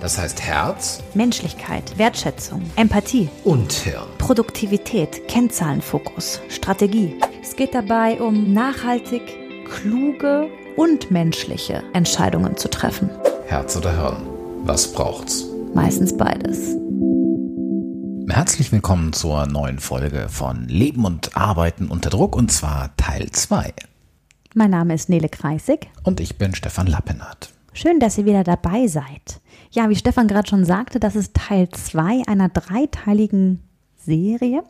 Das heißt Herz, Menschlichkeit, Wertschätzung, Empathie und Hirn. Produktivität, Kennzahlenfokus, Strategie. Es geht dabei um nachhaltig, kluge und menschliche Entscheidungen zu treffen. Herz oder Hirn? Was braucht's? Meistens beides. Herzlich willkommen zur neuen Folge von Leben und Arbeiten unter Druck und zwar Teil 2. Mein Name ist Nele Kreisig. Und ich bin Stefan Lappenhardt. Schön, dass ihr wieder dabei seid. Ja, wie Stefan gerade schon sagte, das ist Teil 2 einer dreiteiligen Serie.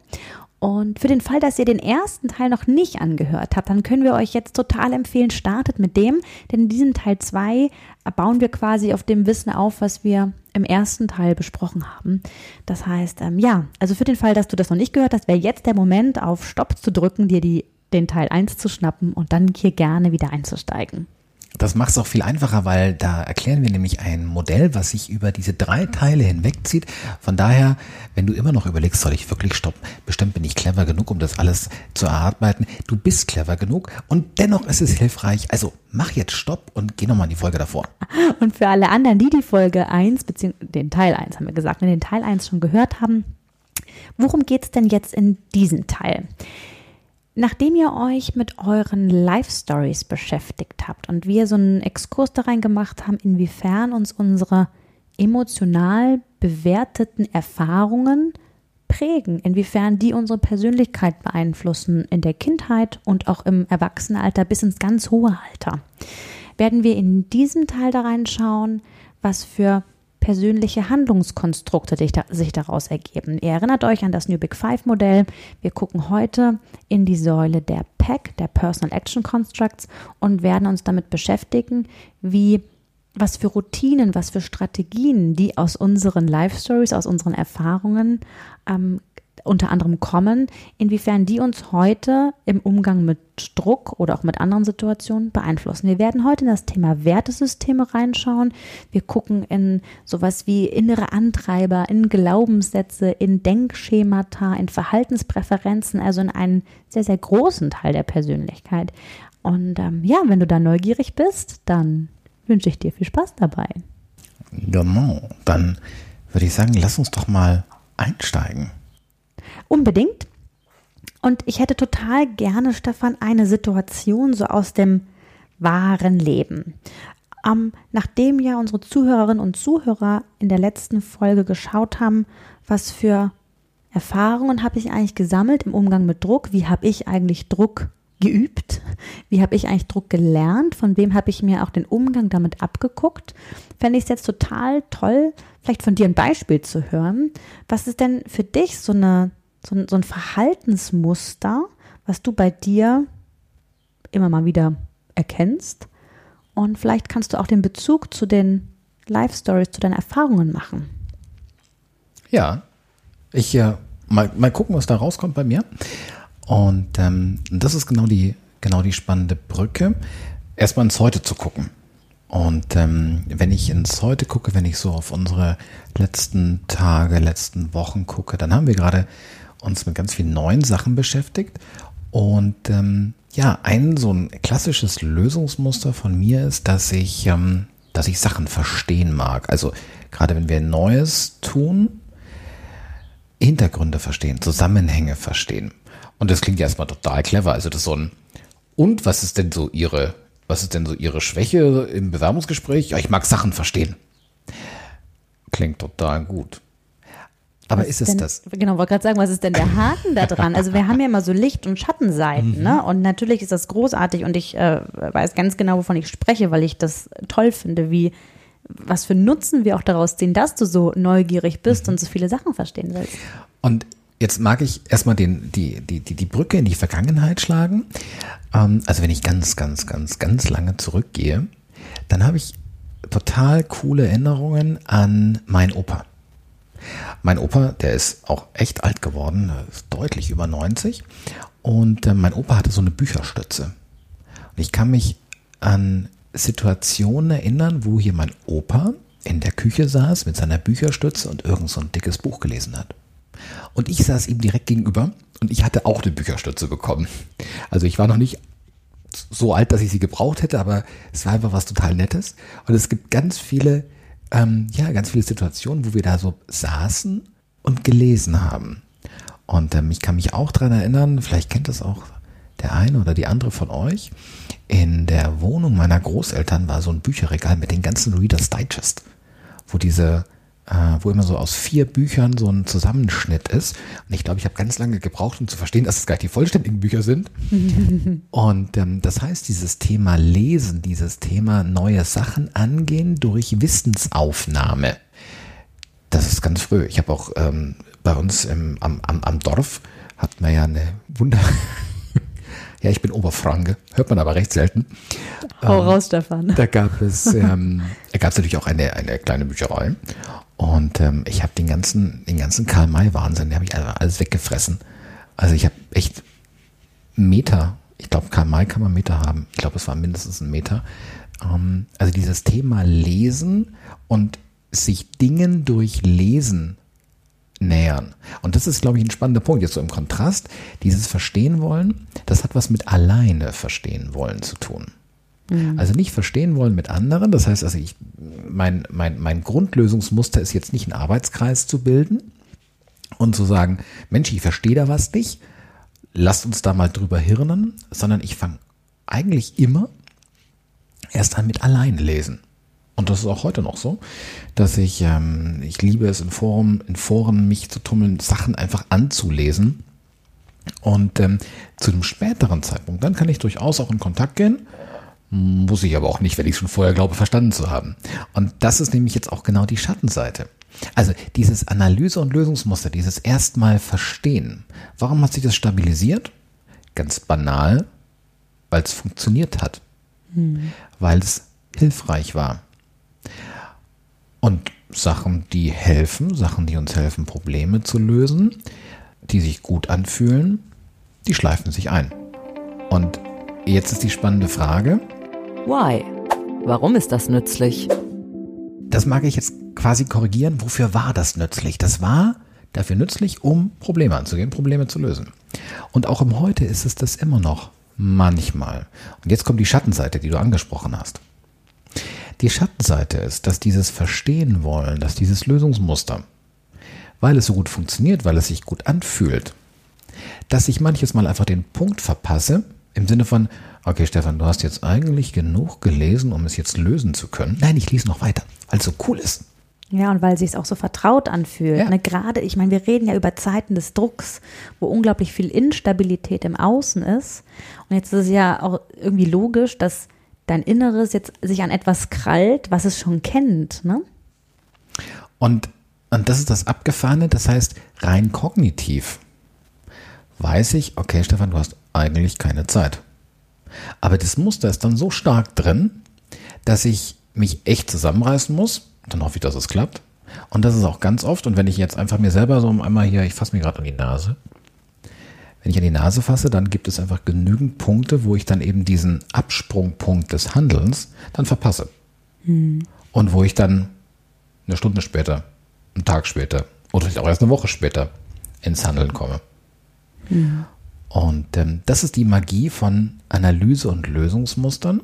Und für den Fall, dass ihr den ersten Teil noch nicht angehört habt, dann können wir euch jetzt total empfehlen, startet mit dem, denn in diesem Teil 2 bauen wir quasi auf dem Wissen auf, was wir im ersten Teil besprochen haben. Das heißt, ähm, ja, also für den Fall, dass du das noch nicht gehört hast, wäre jetzt der Moment, auf Stopp zu drücken, dir die, den Teil 1 zu schnappen und dann hier gerne wieder einzusteigen. Das macht es auch viel einfacher, weil da erklären wir nämlich ein Modell, was sich über diese drei Teile hinwegzieht. Von daher, wenn du immer noch überlegst, soll ich wirklich stoppen? Bestimmt bin ich clever genug, um das alles zu erarbeiten. Du bist clever genug und dennoch ist es hilfreich. Also mach jetzt Stopp und geh nochmal in die Folge davor. Und für alle anderen, die die Folge 1, beziehungsweise den Teil 1 haben wir gesagt, in den Teil 1 schon gehört haben, worum geht es denn jetzt in diesem Teil? Nachdem ihr euch mit euren Life Stories beschäftigt habt und wir so einen Exkurs da rein gemacht haben, inwiefern uns unsere emotional bewerteten Erfahrungen prägen, inwiefern die unsere Persönlichkeit beeinflussen in der Kindheit und auch im Erwachsenenalter bis ins ganz hohe Alter, werden wir in diesem Teil da reinschauen, was für persönliche Handlungskonstrukte sich daraus ergeben. Ihr erinnert euch an das New Big Five Modell. Wir gucken heute in die Säule der PAC, der Personal Action Constructs, und werden uns damit beschäftigen, wie was für Routinen, was für Strategien, die aus unseren Life Stories, aus unseren Erfahrungen ähm, unter anderem kommen, inwiefern die uns heute im Umgang mit Druck oder auch mit anderen Situationen beeinflussen. Wir werden heute in das Thema Wertesysteme reinschauen. Wir gucken in sowas wie innere Antreiber, in Glaubenssätze, in Denkschemata, in Verhaltenspräferenzen, also in einen sehr, sehr großen Teil der Persönlichkeit. Und ähm, ja, wenn du da neugierig bist, dann wünsche ich dir viel Spaß dabei. Genau, dann würde ich sagen, lass uns doch mal einsteigen. Unbedingt. Und ich hätte total gerne, Stefan, eine Situation so aus dem wahren Leben. Ähm, nachdem ja unsere Zuhörerinnen und Zuhörer in der letzten Folge geschaut haben, was für Erfahrungen habe ich eigentlich gesammelt im Umgang mit Druck, wie habe ich eigentlich Druck geübt, wie habe ich eigentlich Druck gelernt, von wem habe ich mir auch den Umgang damit abgeguckt, fände ich es jetzt total toll, vielleicht von dir ein Beispiel zu hören. Was ist denn für dich so eine so ein, so ein Verhaltensmuster, was du bei dir immer mal wieder erkennst. Und vielleicht kannst du auch den Bezug zu den Life Stories, zu deinen Erfahrungen machen. Ja, ich äh, mal, mal gucken, was da rauskommt bei mir. Und ähm, das ist genau die, genau die spannende Brücke. Erstmal ins Heute zu gucken. Und ähm, wenn ich ins Heute gucke, wenn ich so auf unsere letzten Tage, letzten Wochen gucke, dann haben wir gerade uns mit ganz vielen neuen Sachen beschäftigt. Und ähm, ja, ein so ein klassisches Lösungsmuster von mir ist, dass ich, ähm, dass ich Sachen verstehen mag. Also gerade wenn wir Neues tun, Hintergründe verstehen, Zusammenhänge verstehen. Und das klingt ja erstmal total clever. Also das ist so ein, und was ist denn so Ihre, was ist denn so Ihre Schwäche im Bewerbungsgespräch? Ja, ich mag Sachen verstehen. Klingt total gut. Aber was ist es denn, das? Genau, wollte gerade sagen, was ist denn der Haken da dran? Also wir haben ja immer so Licht- und Schattenseiten, mhm. ne? Und natürlich ist das großartig und ich äh, weiß ganz genau, wovon ich spreche, weil ich das toll finde, wie was für Nutzen wir auch daraus ziehen, dass du so neugierig bist mhm. und so viele Sachen verstehen willst. Und jetzt mag ich erstmal den, die, die, die, die Brücke in die Vergangenheit schlagen. Ähm, also wenn ich ganz, ganz, ganz, ganz lange zurückgehe, dann habe ich total coole Erinnerungen an meinen Opa. Mein Opa, der ist auch echt alt geworden, ist deutlich über 90. Und äh, mein Opa hatte so eine Bücherstütze. Und ich kann mich an Situationen erinnern, wo hier mein Opa in der Küche saß mit seiner Bücherstütze und irgend so ein dickes Buch gelesen hat. Und ich saß ihm direkt gegenüber und ich hatte auch eine Bücherstütze bekommen. Also ich war noch nicht so alt, dass ich sie gebraucht hätte, aber es war einfach was total Nettes. Und es gibt ganz viele, ähm, ja, ganz viele Situationen, wo wir da so saßen und gelesen haben. Und ähm, ich kann mich auch dran erinnern, vielleicht kennt das auch der eine oder die andere von euch. In der Wohnung meiner Großeltern war so ein Bücherregal mit den ganzen Reader's Digest, wo diese wo immer so aus vier Büchern so ein Zusammenschnitt ist. Und ich glaube, ich habe ganz lange gebraucht, um zu verstehen, dass es gar nicht die vollständigen Bücher sind. und ähm, das heißt, dieses Thema Lesen, dieses Thema neue Sachen angehen durch Wissensaufnahme, das ist ganz früh. Ich habe auch ähm, bei uns im, am, am, am Dorf hat man ja eine Wunder. ja, ich bin Oberfranke, hört man aber recht selten. Hau ähm, raus, Stefan. Da gab es, ähm, da gab es natürlich auch eine, eine kleine Bücherei. Und ähm, ich habe den ganzen, den ganzen Karl-May-Wahnsinn, den habe ich alles weggefressen. Also ich habe echt Meter, ich glaube, Karl-May kann man Meter haben. Ich glaube, es war mindestens ein Meter. Ähm, also dieses Thema Lesen und sich Dingen durch Lesen nähern. Und das ist, glaube ich, ein spannender Punkt. Jetzt so im Kontrast, dieses Verstehen wollen, das hat was mit alleine verstehen wollen zu tun. Mhm. Also nicht verstehen wollen mit anderen. Das heißt, also ich, mein, mein, mein Grundlösungsmuster ist jetzt nicht einen Arbeitskreis zu bilden und zu sagen, Mensch, ich verstehe da was nicht, lasst uns da mal drüber hirnen, sondern ich fange eigentlich immer erst an mit alleine lesen. Und das ist auch heute noch so, dass ich, ähm, ich liebe es in Foren, in Foren mich zu tummeln, Sachen einfach anzulesen. Und ähm, zu einem späteren Zeitpunkt, dann kann ich durchaus auch in Kontakt gehen muss ich aber auch nicht, wenn ich schon vorher glaube, verstanden zu haben. Und das ist nämlich jetzt auch genau die Schattenseite. Also dieses Analyse- und Lösungsmuster, dieses erstmal Verstehen. Warum hat sich das stabilisiert? Ganz banal, weil es funktioniert hat. Hm. Weil es hilfreich war. Und Sachen, die helfen, Sachen, die uns helfen, Probleme zu lösen, die sich gut anfühlen, die schleifen sich ein. Und jetzt ist die spannende Frage, Why? Warum ist das nützlich? Das mag ich jetzt quasi korrigieren. Wofür war das nützlich? Das war dafür nützlich, um Probleme anzugehen, Probleme zu lösen. Und auch im Heute ist es das immer noch. Manchmal. Und jetzt kommt die Schattenseite, die du angesprochen hast. Die Schattenseite ist, dass dieses Verstehen wollen, dass dieses Lösungsmuster, weil es so gut funktioniert, weil es sich gut anfühlt, dass ich manches Mal einfach den Punkt verpasse, im Sinne von, okay, Stefan, du hast jetzt eigentlich genug gelesen, um es jetzt lösen zu können. Nein, ich lese noch weiter, weil es so cool ist. Ja, und weil es sich auch so vertraut anfühlt. Ja. Ne, gerade, ich meine, wir reden ja über Zeiten des Drucks, wo unglaublich viel Instabilität im Außen ist. Und jetzt ist es ja auch irgendwie logisch, dass dein Inneres jetzt sich an etwas krallt, was es schon kennt. Ne? Und, und das ist das Abgefahrene, das heißt, rein kognitiv weiß ich, okay, Stefan, du hast eigentlich keine Zeit. Aber das Muster ist dann so stark drin, dass ich mich echt zusammenreißen muss. Dann hoffe ich, dass es klappt. Und das ist auch ganz oft. Und wenn ich jetzt einfach mir selber so einmal hier, ich fasse mir gerade an die Nase. Wenn ich an die Nase fasse, dann gibt es einfach genügend Punkte, wo ich dann eben diesen Absprungpunkt des Handelns dann verpasse. Hm. Und wo ich dann eine Stunde später, einen Tag später oder vielleicht auch erst eine Woche später ins Handeln komme. Hm. Und ähm, das ist die Magie von Analyse und Lösungsmustern.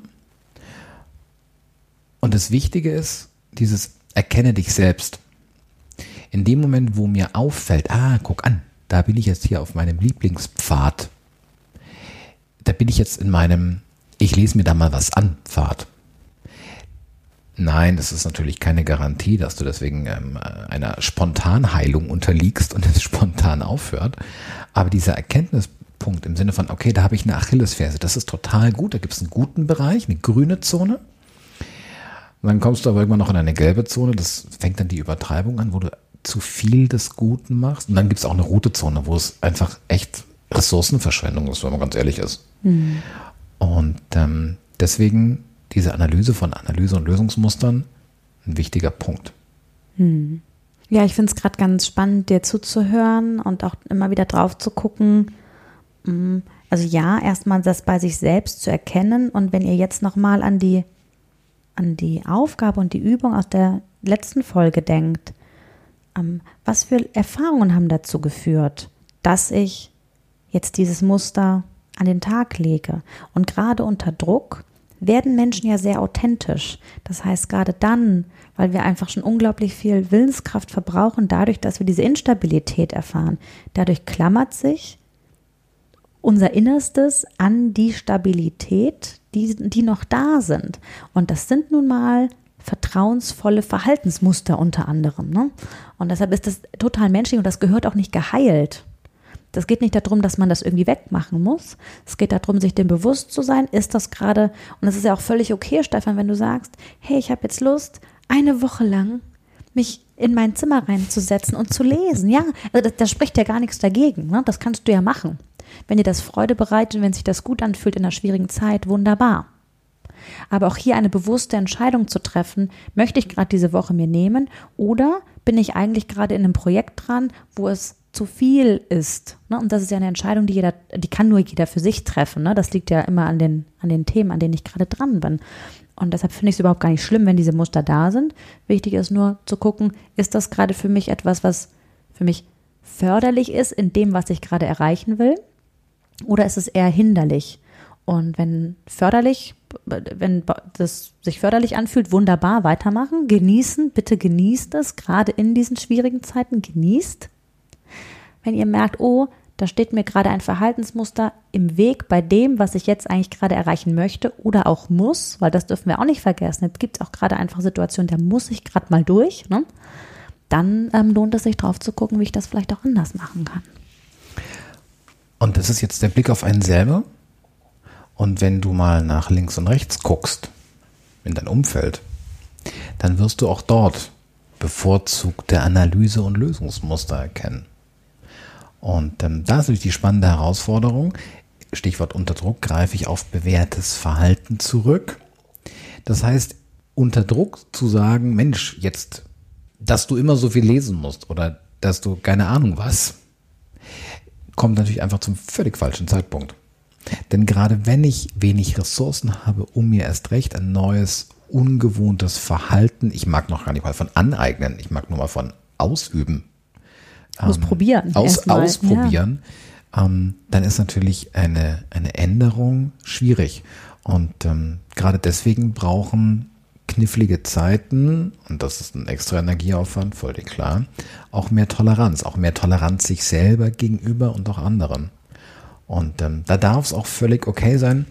Und das Wichtige ist, dieses Erkenne dich selbst. In dem Moment, wo mir auffällt, ah, guck an, da bin ich jetzt hier auf meinem Lieblingspfad. Da bin ich jetzt in meinem, ich lese mir da mal was an, Pfad. Nein, das ist natürlich keine Garantie, dass du deswegen ähm, einer Spontanheilung unterliegst und es spontan aufhört. Aber dieser Erkenntnis, Punkt im Sinne von, okay, da habe ich eine Achillesferse. Das ist total gut. Da gibt es einen guten Bereich, eine grüne Zone. Und dann kommst du aber irgendwann noch in eine gelbe Zone. Das fängt dann die Übertreibung an, wo du zu viel des Guten machst. Und dann gibt es auch eine rote Zone, wo es einfach echt Ressourcenverschwendung ist, wenn man ganz ehrlich ist. Mhm. Und ähm, deswegen diese Analyse von Analyse und Lösungsmustern ein wichtiger Punkt. Mhm. Ja, ich finde es gerade ganz spannend, dir zuzuhören und auch immer wieder drauf zu gucken. Mm, also ja, erstmal das bei sich selbst zu erkennen und wenn ihr jetzt nochmal an die, an die Aufgabe und die Übung aus der letzten Folge denkt, ähm, was für Erfahrungen haben dazu geführt, dass ich jetzt dieses Muster an den Tag lege? Und gerade unter Druck werden Menschen ja sehr authentisch. Das heißt, gerade dann, weil wir einfach schon unglaublich viel Willenskraft verbrauchen, dadurch, dass wir diese Instabilität erfahren, dadurch klammert sich unser Innerstes an die Stabilität, die, die noch da sind. Und das sind nun mal vertrauensvolle Verhaltensmuster unter anderem. Ne? Und deshalb ist das total menschlich und das gehört auch nicht geheilt. Das geht nicht darum, dass man das irgendwie wegmachen muss. Es geht darum, sich dem bewusst zu sein, ist das gerade, und es ist ja auch völlig okay, Stefan, wenn du sagst, hey, ich habe jetzt Lust, eine Woche lang mich in mein Zimmer reinzusetzen und zu lesen. Ja, also da spricht ja gar nichts dagegen. Ne? Das kannst du ja machen. Wenn dir das Freude bereitet, wenn sich das gut anfühlt in einer schwierigen Zeit, wunderbar. Aber auch hier eine bewusste Entscheidung zu treffen, möchte ich gerade diese Woche mir nehmen oder bin ich eigentlich gerade in einem Projekt dran, wo es zu viel ist. Ne? Und das ist ja eine Entscheidung, die jeder, die kann nur jeder für sich treffen. Ne? Das liegt ja immer an den, an den Themen, an denen ich gerade dran bin. Und deshalb finde ich es überhaupt gar nicht schlimm, wenn diese Muster da sind. Wichtig ist nur zu gucken, ist das gerade für mich etwas, was für mich förderlich ist in dem, was ich gerade erreichen will? Oder ist es eher hinderlich? Und wenn förderlich, wenn das sich förderlich anfühlt, wunderbar weitermachen, genießen, bitte genießt es, gerade in diesen schwierigen Zeiten, genießt. Wenn ihr merkt, oh, da steht mir gerade ein Verhaltensmuster im Weg bei dem, was ich jetzt eigentlich gerade erreichen möchte oder auch muss, weil das dürfen wir auch nicht vergessen. Jetzt gibt es auch gerade einfach Situationen, da muss ich gerade mal durch. Ne? Dann ähm, lohnt es sich drauf zu gucken, wie ich das vielleicht auch anders machen kann. Und das ist jetzt der Blick auf einen selber. Und wenn du mal nach links und rechts guckst, in dein Umfeld, dann wirst du auch dort bevorzugte Analyse und Lösungsmuster erkennen. Und ähm, da ist natürlich die spannende Herausforderung. Stichwort Unterdruck, greife ich auf bewährtes Verhalten zurück. Das heißt, unter Druck zu sagen, Mensch, jetzt, dass du immer so viel lesen musst oder dass du keine Ahnung was, kommt natürlich einfach zum völlig falschen Zeitpunkt. Denn gerade wenn ich wenig Ressourcen habe, um mir erst recht ein neues, ungewohntes Verhalten, ich mag noch gar nicht mal von aneignen, ich mag nur mal von ausüben, Ausprobieren. Ähm, aus, ausprobieren. Ja. Ähm, dann ist natürlich eine, eine Änderung schwierig. Und ähm, gerade deswegen brauchen knifflige Zeiten, und das ist ein extra Energieaufwand, voll klar, auch mehr Toleranz, auch mehr Toleranz sich selber gegenüber und auch anderen. Und ähm, da darf es auch völlig okay sein.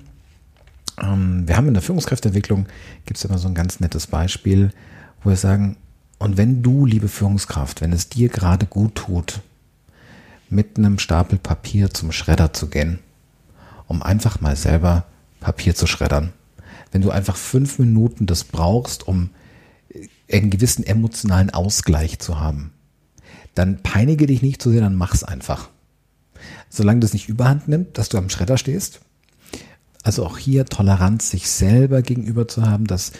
Ähm, wir haben in der Führungskräfteentwicklung, gibt es immer so ein ganz nettes Beispiel, wo wir sagen, und wenn du, liebe Führungskraft, wenn es dir gerade gut tut, mit einem Stapel Papier zum Schredder zu gehen, um einfach mal selber Papier zu schreddern. Wenn du einfach fünf Minuten das brauchst, um einen gewissen emotionalen Ausgleich zu haben, dann peinige dich nicht zu sehr, dann mach's einfach. Solange das nicht überhand nimmt, dass du am Schredder stehst. Also auch hier Toleranz sich selber gegenüber zu haben, dass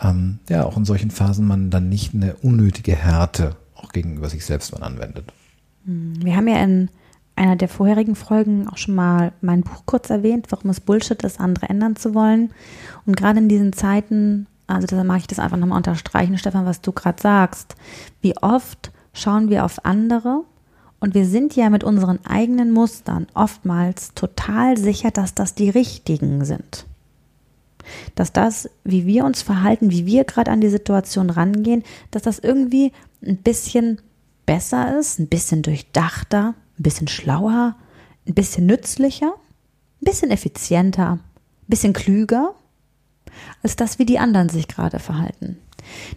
ähm, ja auch in solchen Phasen man dann nicht eine unnötige Härte auch gegenüber sich selbst man anwendet. Hm, wir haben ja in einer der vorherigen Folgen auch schon mal mein Buch kurz erwähnt, warum es Bullshit ist, andere ändern zu wollen. Und gerade in diesen Zeiten, also da mag ich das einfach nochmal unterstreichen, Stefan, was du gerade sagst. Wie oft schauen wir auf andere und wir sind ja mit unseren eigenen Mustern oftmals total sicher, dass das die richtigen sind dass das, wie wir uns verhalten, wie wir gerade an die Situation rangehen, dass das irgendwie ein bisschen besser ist, ein bisschen durchdachter, ein bisschen schlauer, ein bisschen nützlicher, ein bisschen effizienter, ein bisschen klüger, als das, wie die anderen sich gerade verhalten.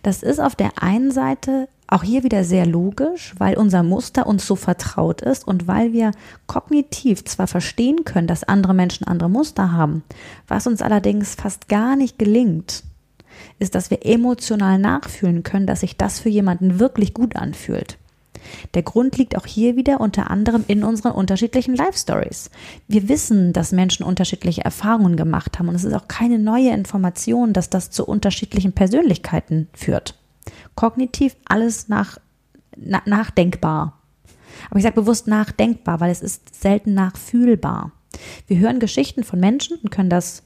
Das ist auf der einen Seite auch hier wieder sehr logisch, weil unser Muster uns so vertraut ist und weil wir kognitiv zwar verstehen können, dass andere Menschen andere Muster haben, was uns allerdings fast gar nicht gelingt, ist, dass wir emotional nachfühlen können, dass sich das für jemanden wirklich gut anfühlt. Der Grund liegt auch hier wieder unter anderem in unseren unterschiedlichen Life Stories. Wir wissen, dass Menschen unterschiedliche Erfahrungen gemacht haben und es ist auch keine neue Information, dass das zu unterschiedlichen Persönlichkeiten führt kognitiv alles nach na, nachdenkbar. Aber ich sage bewusst nachdenkbar, weil es ist selten nachfühlbar. Wir hören Geschichten von Menschen und können das,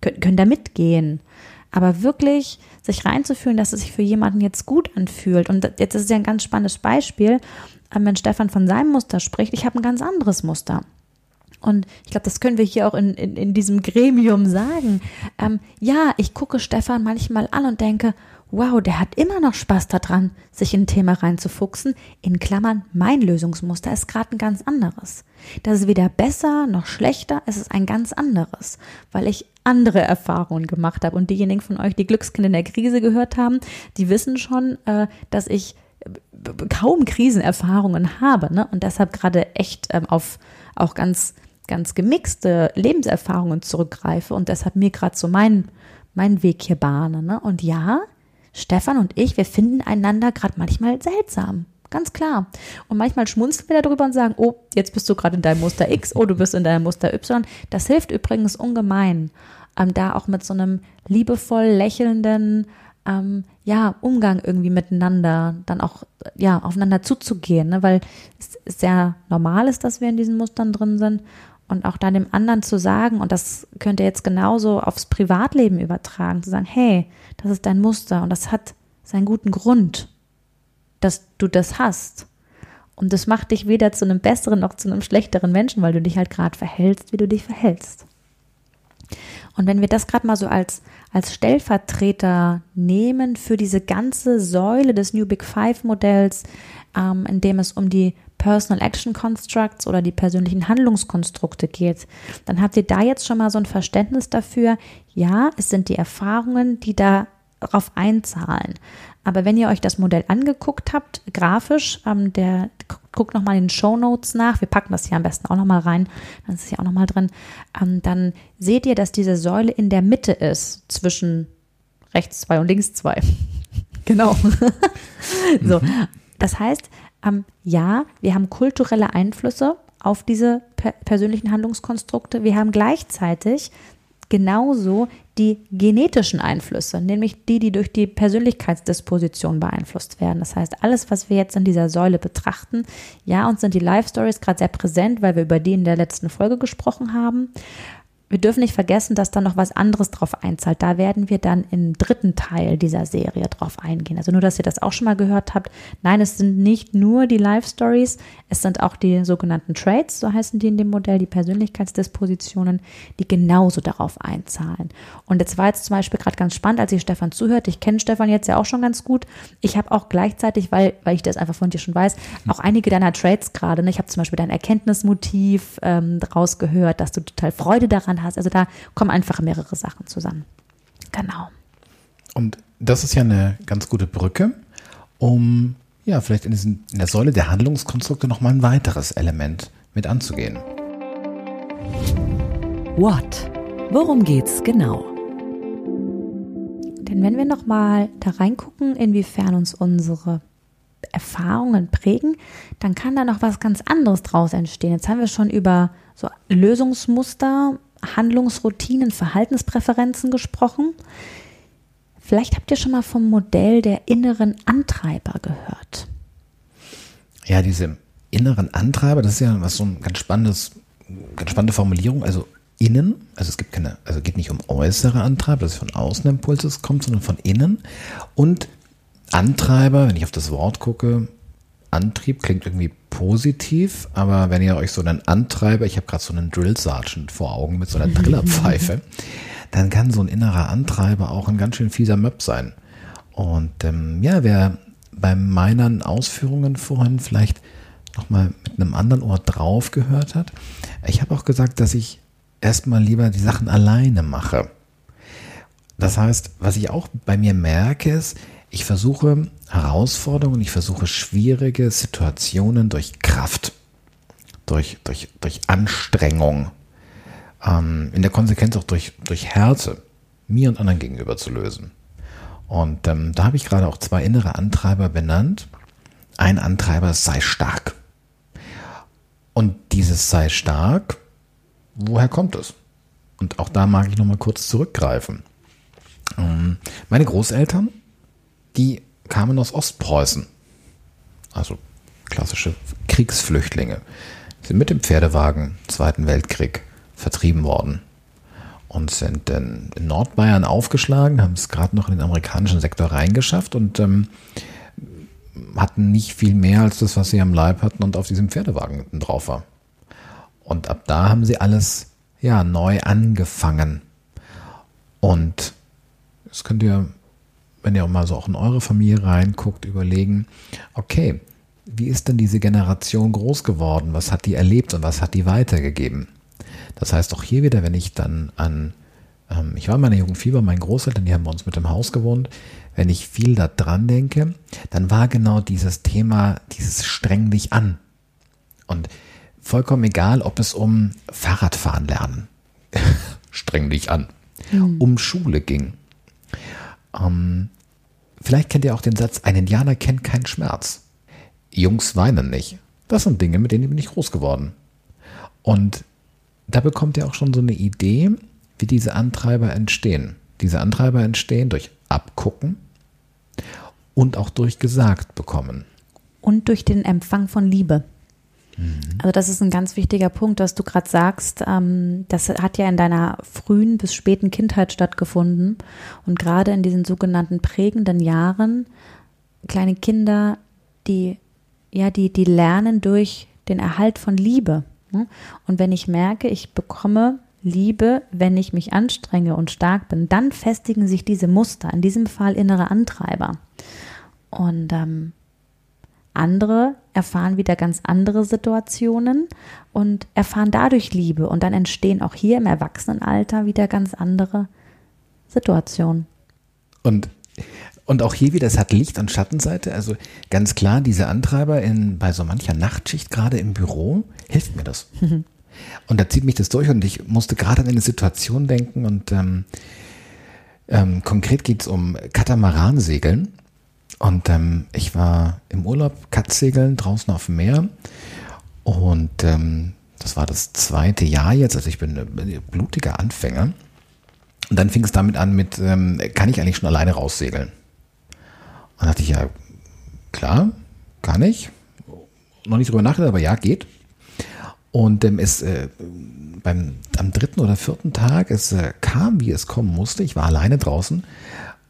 können, können da mitgehen. Aber wirklich sich reinzufühlen, dass es sich für jemanden jetzt gut anfühlt. Und jetzt ist ja ein ganz spannendes Beispiel, wenn Stefan von seinem Muster spricht. Ich habe ein ganz anderes Muster. Und ich glaube, das können wir hier auch in, in, in diesem Gremium sagen. Ähm, ja, ich gucke Stefan manchmal an und denke, wow, der hat immer noch Spaß daran, sich in ein Thema reinzufuchsen. In Klammern, mein Lösungsmuster ist gerade ein ganz anderes. Das ist weder besser noch schlechter, es ist ein ganz anderes, weil ich andere Erfahrungen gemacht habe. Und diejenigen von euch, die Glückskinder in der Krise gehört haben, die wissen schon, äh, dass ich kaum Krisenerfahrungen habe ne? und deshalb gerade echt ähm, auf auch ganz ganz gemixte Lebenserfahrungen zurückgreife und deshalb mir gerade so mein, mein Weg hier bahne. Ne? Und ja, Stefan und ich, wir finden einander gerade manchmal seltsam. Ganz klar. Und manchmal schmunzeln wir darüber und sagen, oh, jetzt bist du gerade in deinem Muster X, oh, du bist in deinem Muster Y. Das hilft übrigens ungemein, ähm, da auch mit so einem liebevoll lächelnden, ähm, ja, Umgang irgendwie miteinander, dann auch, ja, aufeinander zuzugehen, ne? weil es sehr normal ist, dass wir in diesen Mustern drin sind und auch da dem anderen zu sagen, und das könnt ihr jetzt genauso aufs Privatleben übertragen, zu sagen, hey, das ist dein Muster und das hat seinen guten Grund, dass du das hast. Und das macht dich weder zu einem besseren noch zu einem schlechteren Menschen, weil du dich halt gerade verhältst, wie du dich verhältst. Und wenn wir das gerade mal so als, als Stellvertreter nehmen für diese ganze Säule des New Big Five Modells, ähm, in dem es um die Personal Action Constructs oder die persönlichen Handlungskonstrukte geht, dann habt ihr da jetzt schon mal so ein Verständnis dafür, ja, es sind die Erfahrungen, die darauf einzahlen. Aber wenn ihr euch das Modell angeguckt habt, grafisch, ähm, der guckt nochmal in den Show Notes nach, wir packen das hier am besten auch nochmal rein, dann ist es ja auch nochmal drin, ähm, dann seht ihr, dass diese Säule in der Mitte ist zwischen rechts zwei und links zwei. genau. so, das heißt, ähm, ja, wir haben kulturelle Einflüsse auf diese per persönlichen Handlungskonstrukte. Wir haben gleichzeitig genauso die genetischen Einflüsse, nämlich die, die durch die Persönlichkeitsdisposition beeinflusst werden. Das heißt, alles, was wir jetzt in dieser Säule betrachten, ja, uns sind die Life Stories gerade sehr präsent, weil wir über die in der letzten Folge gesprochen haben wir dürfen nicht vergessen, dass da noch was anderes drauf einzahlt. Da werden wir dann im dritten Teil dieser Serie drauf eingehen. Also nur, dass ihr das auch schon mal gehört habt. Nein, es sind nicht nur die Life Stories, es sind auch die sogenannten Traits, so heißen die in dem Modell, die Persönlichkeitsdispositionen, die genauso darauf einzahlen. Und jetzt war jetzt zum Beispiel gerade ganz spannend, als ich Stefan zuhört. Ich kenne Stefan jetzt ja auch schon ganz gut. Ich habe auch gleichzeitig, weil, weil ich das einfach von dir schon weiß, auch einige deiner Traits gerade. Ne? Ich habe zum Beispiel dein Erkenntnismotiv ähm, rausgehört, dass du total Freude daran Eltern hast. Also da kommen einfach mehrere Sachen zusammen. Genau. Und das ist ja eine ganz gute Brücke, um ja vielleicht in, diesen, in der Säule der Handlungskonstrukte nochmal ein weiteres Element mit anzugehen. What? Worum geht's genau? Denn wenn wir nochmal da reingucken, inwiefern uns unsere Erfahrungen prägen, dann kann da noch was ganz anderes draus entstehen. Jetzt haben wir schon über so Lösungsmuster Handlungsroutinen, Verhaltenspräferenzen gesprochen. Vielleicht habt ihr schon mal vom Modell der inneren Antreiber gehört. Ja, diese inneren Antreiber, das ist ja was so ein ganz spannendes, ganz spannende Formulierung. Also innen, also es gibt keine, also geht nicht um äußere Antreiber, dass von außen Impulses kommt, sondern von innen. Und Antreiber, wenn ich auf das Wort gucke, Antrieb klingt irgendwie positiv, aber wenn ihr euch so einen Antreiber, ich habe gerade so einen Drill Sergeant vor Augen mit so einer Trillerpfeife, dann kann so ein innerer Antreiber auch ein ganz schön fieser Möb sein. Und ähm, ja, wer bei meinen Ausführungen vorhin vielleicht nochmal mit einem anderen Ohr drauf gehört hat, ich habe auch gesagt, dass ich erstmal lieber die Sachen alleine mache. Das heißt, was ich auch bei mir merke, ist, ich versuche Herausforderungen, ich versuche schwierige Situationen durch Kraft, durch, durch, durch Anstrengung, ähm, in der Konsequenz auch durch, durch Härte mir und anderen gegenüber zu lösen. Und ähm, da habe ich gerade auch zwei innere Antreiber benannt. Ein Antreiber sei stark. Und dieses sei stark, woher kommt es? Und auch da mag ich nochmal kurz zurückgreifen. Ähm, meine Großeltern die kamen aus Ostpreußen. also klassische Kriegsflüchtlinge, sind mit dem Pferdewagen Zweiten Weltkrieg vertrieben worden und sind in, Nordbayern aufgeschlagen, haben es gerade noch in den amerikanischen Sektor reingeschafft und ähm, hatten nicht viel mehr als das, was sie am Leib hatten und auf diesem Pferdewagen drauf war. Und ab da haben sie alles ja neu angefangen. Und das könnt ihr, wenn ihr auch mal so auch in eure Familie reinguckt, überlegen, okay, wie ist denn diese Generation groß geworden? Was hat die erlebt und was hat die weitergegeben? Das heißt auch hier wieder, wenn ich dann an, ähm, ich war in meiner Jugend Fieber, mein Großeltern, die haben bei uns mit dem Haus gewohnt, wenn ich viel da dran denke, dann war genau dieses Thema, dieses streng dich an. Und vollkommen egal, ob es um Fahrradfahren lernen, streng dich an, mhm. um Schule ging. Ähm, vielleicht kennt ihr auch den Satz, ein Indianer kennt keinen Schmerz. Jungs weinen nicht. Das sind Dinge, mit denen bin ich groß geworden. Und da bekommt ihr auch schon so eine Idee, wie diese Antreiber entstehen. Diese Antreiber entstehen durch Abgucken und auch durch gesagt bekommen. Und durch den Empfang von Liebe. Mhm. Also das ist ein ganz wichtiger Punkt, dass du gerade sagst, ähm, das hat ja in deiner frühen bis späten Kindheit stattgefunden. Und gerade in diesen sogenannten prägenden Jahren, kleine Kinder, die, ja, die, die lernen durch den Erhalt von Liebe. Ne? Und wenn ich merke, ich bekomme Liebe, wenn ich mich anstrenge und stark bin, dann festigen sich diese Muster, in diesem Fall innere Antreiber. Und ähm, andere erfahren wieder ganz andere Situationen und erfahren dadurch Liebe. Und dann entstehen auch hier im Erwachsenenalter wieder ganz andere Situationen. Und und auch hier wieder, es hat Licht- und Schattenseite. Also ganz klar, diese Antreiber in, bei so mancher Nachtschicht, gerade im Büro, hilft mir das. Und da zieht mich das durch und ich musste gerade an eine Situation denken und ähm, ähm, konkret geht es um Katamaransegeln. Und ähm, ich war im Urlaub Katzsegeln draußen auf dem Meer und ähm, das war das zweite Jahr jetzt, also ich bin ein blutiger Anfänger. Und dann fing es damit an mit, ähm, kann ich eigentlich schon alleine raussegeln? Und dachte ich, ja, klar, kann ich. Noch nicht drüber nachgedacht, aber ja, geht. Und ähm, es äh, beim am dritten oder vierten Tag, es äh, kam, wie es kommen musste. Ich war alleine draußen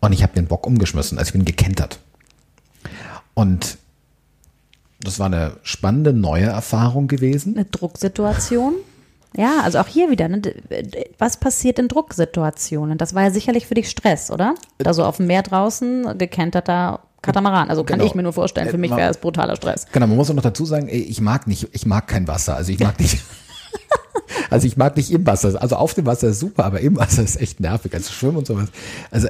und ich habe den Bock umgeschmissen. Also ich bin gekentert. Und das war eine spannende neue Erfahrung gewesen. Eine Drucksituation. Ja, also auch hier wieder, ne? was passiert in Drucksituationen? Das war ja sicherlich für dich Stress, oder? Da so auf dem Meer draußen, gekenterter Katamaran. Also kann genau. ich mir nur vorstellen, für mich wäre es brutaler Stress. Genau, man muss auch noch dazu sagen, ich mag nicht, ich mag kein Wasser. Also ich mag nicht. also ich mag nicht im Wasser. Also auf dem Wasser ist super, aber im Wasser ist echt nervig. Also schwimmen und sowas. Also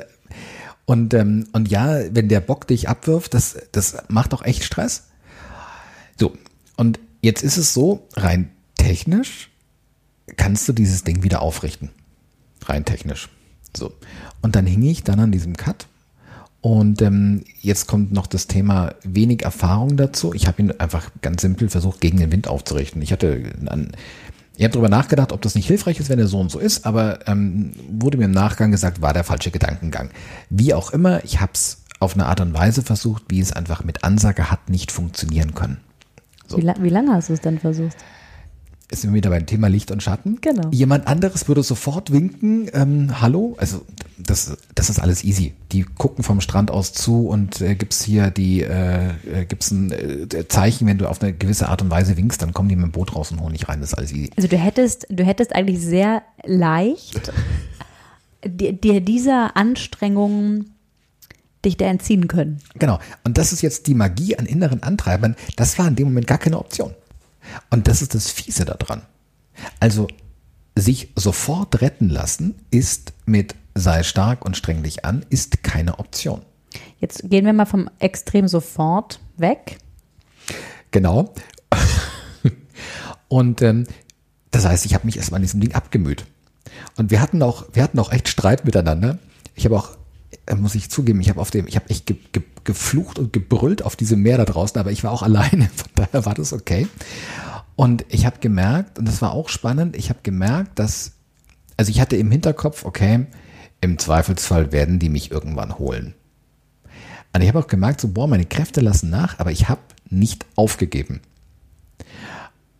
und, ähm, und ja, wenn der Bock dich abwirft, das, das macht auch echt Stress. So, und jetzt ist es so, rein technisch kannst du dieses Ding wieder aufrichten. Rein technisch. So. Und dann hing ich dann an diesem Cut und ähm, jetzt kommt noch das Thema wenig Erfahrung dazu. Ich habe ihn einfach ganz simpel versucht, gegen den Wind aufzurichten. Ich hatte an, ich habe darüber nachgedacht, ob das nicht hilfreich ist, wenn er so und so ist, aber ähm, wurde mir im Nachgang gesagt, war der falsche Gedankengang. Wie auch immer, ich habe es auf eine Art und Weise versucht, wie es einfach mit Ansage hat nicht funktionieren können. So. Wie, wie lange hast du es denn versucht? Ist wir wieder beim Thema Licht und Schatten. Genau. Jemand anderes würde sofort winken, ähm, hallo, also das, das ist alles easy. Die gucken vom Strand aus zu und äh, gibt's hier die, äh, äh gibt's ein äh, Zeichen, wenn du auf eine gewisse Art und Weise winkst, dann kommen die mit dem Boot raus und holen dich rein, das ist alles easy. Also du hättest, du hättest eigentlich sehr leicht dir dieser Anstrengung dich da entziehen können. Genau. Und das ist jetzt die Magie an inneren Antreibern. Das war in dem Moment gar keine Option. Und das ist das Fiese daran. Also sich sofort retten lassen ist mit sei stark und streng dich an, ist keine Option. Jetzt gehen wir mal vom Extrem sofort weg. Genau. und ähm, das heißt, ich habe mich erstmal an diesem Ding abgemüht. Und wir hatten auch, wir hatten auch echt Streit miteinander. Ich habe auch, äh, muss ich zugeben, ich habe auf dem, ich habe echt ge, ge, geflucht und gebrüllt auf diesem Meer da draußen, aber ich war auch alleine, von daher war das okay. Und ich habe gemerkt, und das war auch spannend, ich habe gemerkt, dass, also ich hatte im Hinterkopf, okay, im Zweifelsfall werden die mich irgendwann holen. Und ich habe auch gemerkt, so, boah, meine Kräfte lassen nach, aber ich habe nicht aufgegeben.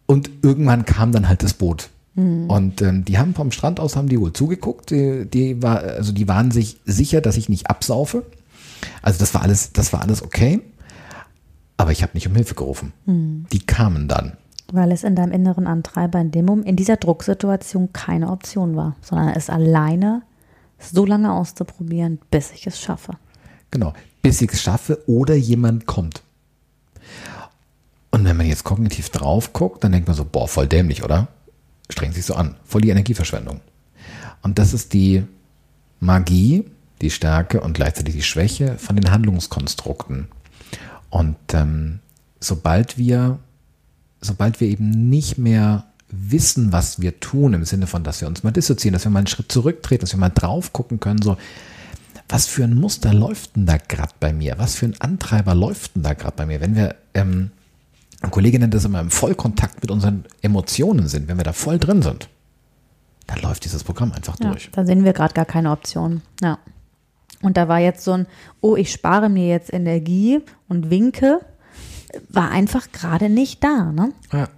Und irgendwann kam dann halt das Boot. Mhm. Und ähm, die haben vom Strand aus haben die wohl zugeguckt. Die, die war, also die waren sich sicher, dass ich nicht absaufe. Also das war alles, das war alles okay. Aber ich habe nicht um Hilfe gerufen. Mhm. Die kamen dann. Weil es in deinem inneren Antreiber in dem Moment, in dieser Drucksituation keine Option war, sondern es alleine so lange auszuprobieren, bis ich es schaffe. Genau, bis ich es schaffe oder jemand kommt. Und wenn man jetzt kognitiv drauf guckt, dann denkt man so, boah, voll dämlich, oder? Strengt sich so an. Voll die Energieverschwendung. Und das ist die Magie, die Stärke und gleichzeitig die Schwäche von den Handlungskonstrukten. Und ähm, sobald wir, sobald wir eben nicht mehr wissen, was wir tun, im Sinne von, dass wir uns mal dissoziieren, dass wir mal einen Schritt zurücktreten, dass wir mal drauf gucken können, so, was für ein Muster läuft denn da gerade bei mir? Was für ein Antreiber läuft denn da gerade bei mir? Wenn wir, ähm, ein Kollege nennt das immer im Vollkontakt mit unseren Emotionen sind, wenn wir da voll drin sind, dann läuft dieses Programm einfach ja, durch. Da sehen wir gerade gar keine Option. Ja. Und da war jetzt so ein, oh, ich spare mir jetzt Energie und winke, war einfach gerade nicht da. Ne? Ja.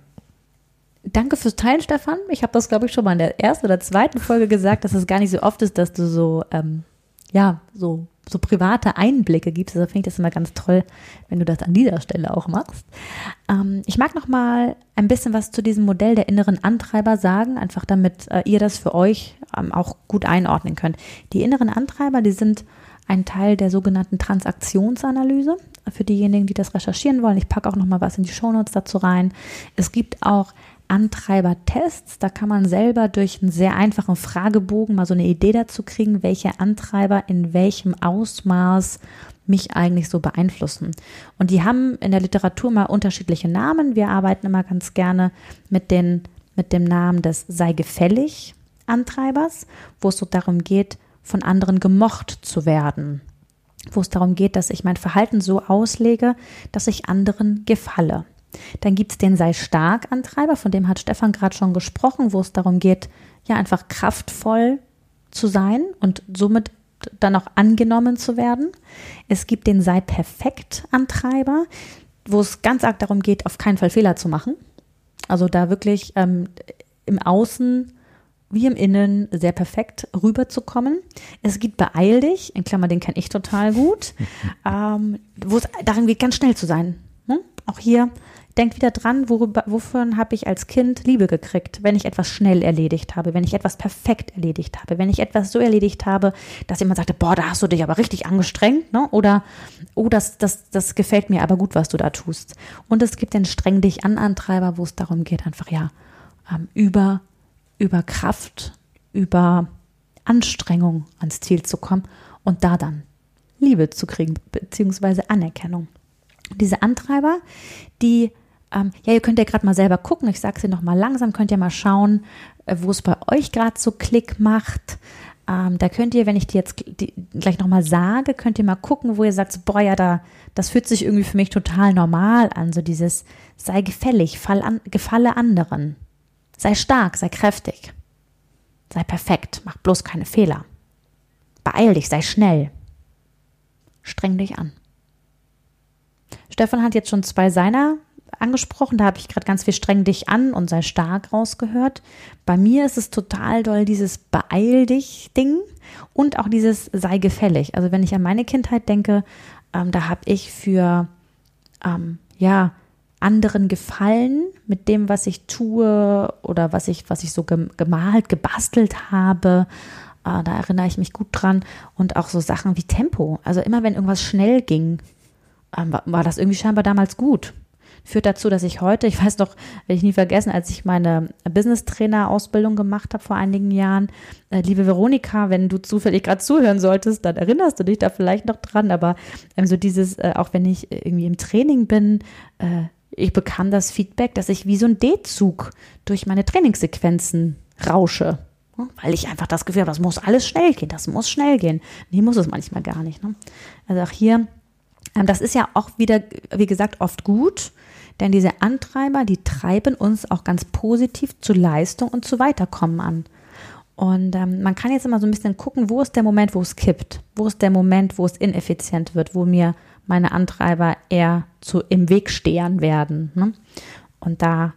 Danke fürs Teilen, Stefan. Ich habe das, glaube ich, schon mal in der ersten oder zweiten Folge gesagt, dass es gar nicht so oft ist, dass du so, ähm, ja, so, so private Einblicke gibst. Also finde ich das immer ganz toll, wenn du das an dieser Stelle auch machst. Ähm, ich mag noch mal ein bisschen was zu diesem Modell der inneren Antreiber sagen, einfach damit äh, ihr das für euch ähm, auch gut einordnen könnt. Die inneren Antreiber, die sind ein Teil der sogenannten Transaktionsanalyse. Für diejenigen, die das recherchieren wollen, ich packe auch noch mal was in die Shownotes dazu rein. Es gibt auch Antreibertests. Da kann man selber durch einen sehr einfachen Fragebogen mal so eine Idee dazu kriegen, welche Antreiber in welchem Ausmaß mich eigentlich so beeinflussen. Und die haben in der Literatur mal unterschiedliche Namen. Wir arbeiten immer ganz gerne mit, den, mit dem Namen des sei gefällig Antreibers, wo es so darum geht, von anderen gemocht zu werden. Wo es darum geht, dass ich mein Verhalten so auslege, dass ich anderen gefalle. Dann gibt es den Sei stark Antreiber, von dem hat Stefan gerade schon gesprochen, wo es darum geht, ja einfach kraftvoll zu sein und somit dann auch angenommen zu werden. Es gibt den Sei perfekt Antreiber, wo es ganz arg darum geht, auf keinen Fall Fehler zu machen. Also da wirklich ähm, im Außen wie im Innen sehr perfekt rüberzukommen. Es gibt Beeil dich, in Klammer, den kenne ich total gut, ähm, wo es darin geht, ganz schnell zu sein. Auch hier denkt wieder dran, worüber, wovon habe ich als Kind Liebe gekriegt, wenn ich etwas schnell erledigt habe, wenn ich etwas perfekt erledigt habe, wenn ich etwas so erledigt habe, dass jemand sagte, boah, da hast du dich aber richtig angestrengt, ne? Oder, oh, das, das, das gefällt mir aber gut, was du da tust. Und es gibt den Streng dich an Antreiber, wo es darum geht, einfach ja, ähm, über, über Kraft, über Anstrengung ans Ziel zu kommen und da dann Liebe zu kriegen, beziehungsweise Anerkennung. Diese Antreiber, die ähm, ja, ihr könnt ja gerade mal selber gucken. Ich sage es noch mal langsam. Könnt ihr mal schauen, äh, wo es bei euch gerade so Klick macht. Ähm, da könnt ihr, wenn ich die jetzt die, gleich noch mal sage, könnt ihr mal gucken, wo ihr sagt, boah, ja, da, das fühlt sich irgendwie für mich total normal an. So dieses, sei gefällig, fall an, gefalle anderen. Sei stark, sei kräftig. Sei perfekt, mach bloß keine Fehler. Beeil dich, sei schnell. Streng dich an. Stefan hat jetzt schon zwei seiner angesprochen. Da habe ich gerade ganz viel streng dich an und sei stark rausgehört. Bei mir ist es total doll dieses beeil dich Ding und auch dieses sei gefällig. Also wenn ich an meine Kindheit denke, ähm, da habe ich für ähm, ja anderen gefallen mit dem, was ich tue oder was ich was ich so gemalt, gebastelt habe. Äh, da erinnere ich mich gut dran und auch so Sachen wie Tempo. Also immer wenn irgendwas schnell ging, war das irgendwie scheinbar damals gut führt dazu, dass ich heute, ich weiß noch, werde ich nie vergessen, als ich meine Business-Trainer-Ausbildung gemacht habe vor einigen Jahren, äh, liebe Veronika, wenn du zufällig gerade zuhören solltest, dann erinnerst du dich da vielleicht noch dran, aber ähm, so dieses, äh, auch wenn ich irgendwie im Training bin, äh, ich bekam das Feedback, dass ich wie so ein D-Zug durch meine Trainingssequenzen rausche. Weil ich einfach das Gefühl habe, das muss alles schnell gehen, das muss schnell gehen. Nee, muss es manchmal gar nicht. Ne? Also auch hier ähm, das ist ja auch wieder, wie gesagt, oft gut, denn diese Antreiber, die treiben uns auch ganz positiv zu Leistung und zu Weiterkommen an. Und ähm, man kann jetzt immer so ein bisschen gucken, wo ist der Moment, wo es kippt? Wo ist der Moment, wo es ineffizient wird, wo mir meine Antreiber eher zu im Weg stehen werden. Ne? Und da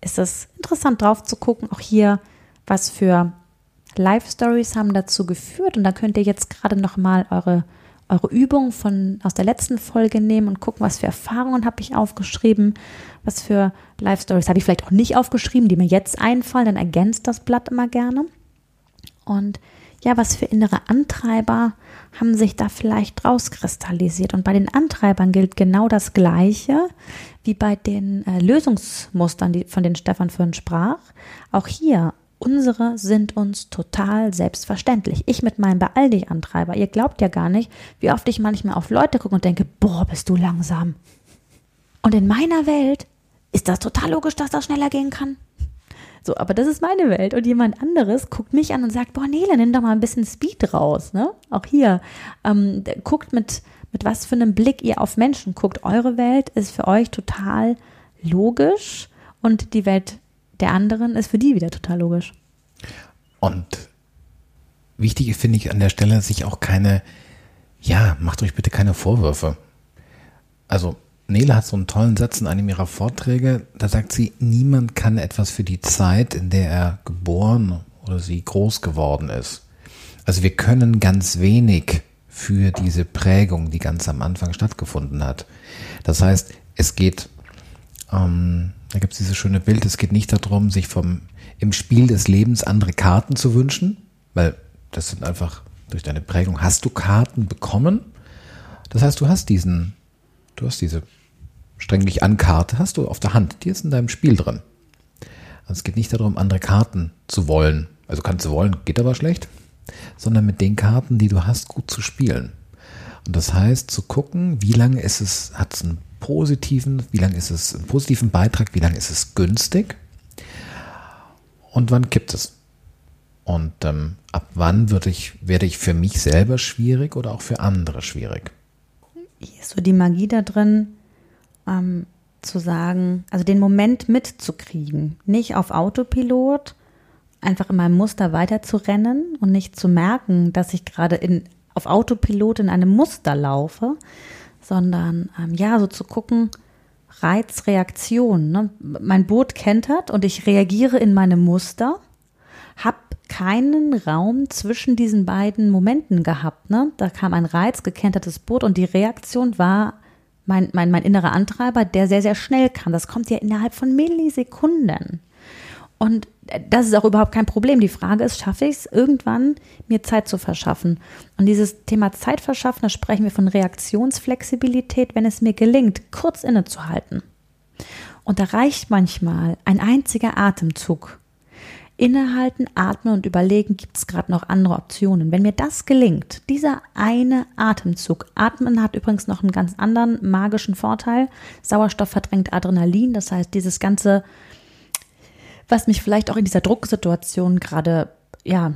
ist es interessant drauf zu gucken, auch hier, was für Life Stories haben dazu geführt. Und da könnt ihr jetzt gerade noch mal eure eure Übung von aus der letzten Folge nehmen und gucken, was für Erfahrungen habe ich aufgeschrieben, was für Life Stories habe ich vielleicht auch nicht aufgeschrieben, die mir jetzt einfallen, dann ergänzt das Blatt immer gerne. Und ja, was für innere Antreiber haben sich da vielleicht rauskristallisiert? Und bei den Antreibern gilt genau das Gleiche wie bei den äh, Lösungsmustern, die, von denen Stefan vorhin sprach. Auch hier Unsere sind uns total selbstverständlich. Ich mit meinem Beeil dich Antreiber. Ihr glaubt ja gar nicht, wie oft ich manchmal auf Leute gucke und denke, boah, bist du langsam. Und in meiner Welt ist das total logisch, dass das schneller gehen kann. So, aber das ist meine Welt. Und jemand anderes guckt mich an und sagt, boah, Nele, nimm doch mal ein bisschen Speed raus. Ne? Auch hier. Ähm, guckt mit, mit was für einem Blick ihr auf Menschen guckt. Eure Welt ist für euch total logisch und die Welt der anderen ist für die wieder total logisch. Und wichtig finde ich an der Stelle, sich auch keine, ja, macht euch bitte keine Vorwürfe. Also, Nele hat so einen tollen Satz in einem ihrer Vorträge, da sagt sie, niemand kann etwas für die Zeit, in der er geboren oder sie groß geworden ist. Also wir können ganz wenig für diese Prägung, die ganz am Anfang stattgefunden hat. Das heißt, es geht ähm, da gibt es dieses schöne Bild, es geht nicht darum, sich vom im Spiel des Lebens andere Karten zu wünschen, weil das sind einfach durch deine Prägung hast du Karten bekommen. Das heißt, du hast diesen, du hast diese strenglich an Karte, hast du auf der Hand, die ist in deinem Spiel drin. Also es geht nicht darum, andere Karten zu wollen. Also kannst du wollen, geht aber schlecht, sondern mit den Karten, die du hast, gut zu spielen. Und das heißt, zu gucken, wie lange ist es, hat es einen positiven, wie lange ist es einen positiven Beitrag, wie lange ist es günstig und wann kippt es. Und ähm, ab wann würde ich, werde ich für mich selber schwierig oder auch für andere schwierig? Hier ist so die Magie da drin, ähm, zu sagen, also den Moment mitzukriegen, nicht auf Autopilot, einfach in meinem Muster weiterzurennen und nicht zu merken, dass ich gerade in, auf Autopilot in einem Muster laufe, sondern ähm, ja, so zu gucken, Reizreaktion. Ne? Mein Boot kentert und ich reagiere in meinem Muster, habe keinen Raum zwischen diesen beiden Momenten gehabt. Ne? Da kam ein Reiz, gekentertes Boot und die Reaktion war mein, mein, mein innerer Antreiber, der sehr, sehr schnell kam. Das kommt ja innerhalb von Millisekunden. Und das ist auch überhaupt kein Problem. Die Frage ist, schaffe ich es irgendwann, mir Zeit zu verschaffen? Und dieses Thema Zeit verschaffen, da sprechen wir von Reaktionsflexibilität, wenn es mir gelingt, kurz innezuhalten. Und da reicht manchmal ein einziger Atemzug. Innehalten, atmen und überlegen, gibt es gerade noch andere Optionen. Wenn mir das gelingt, dieser eine Atemzug, Atmen hat übrigens noch einen ganz anderen magischen Vorteil. Sauerstoff verdrängt Adrenalin, das heißt, dieses ganze was mich vielleicht auch in dieser Drucksituation gerade, ja,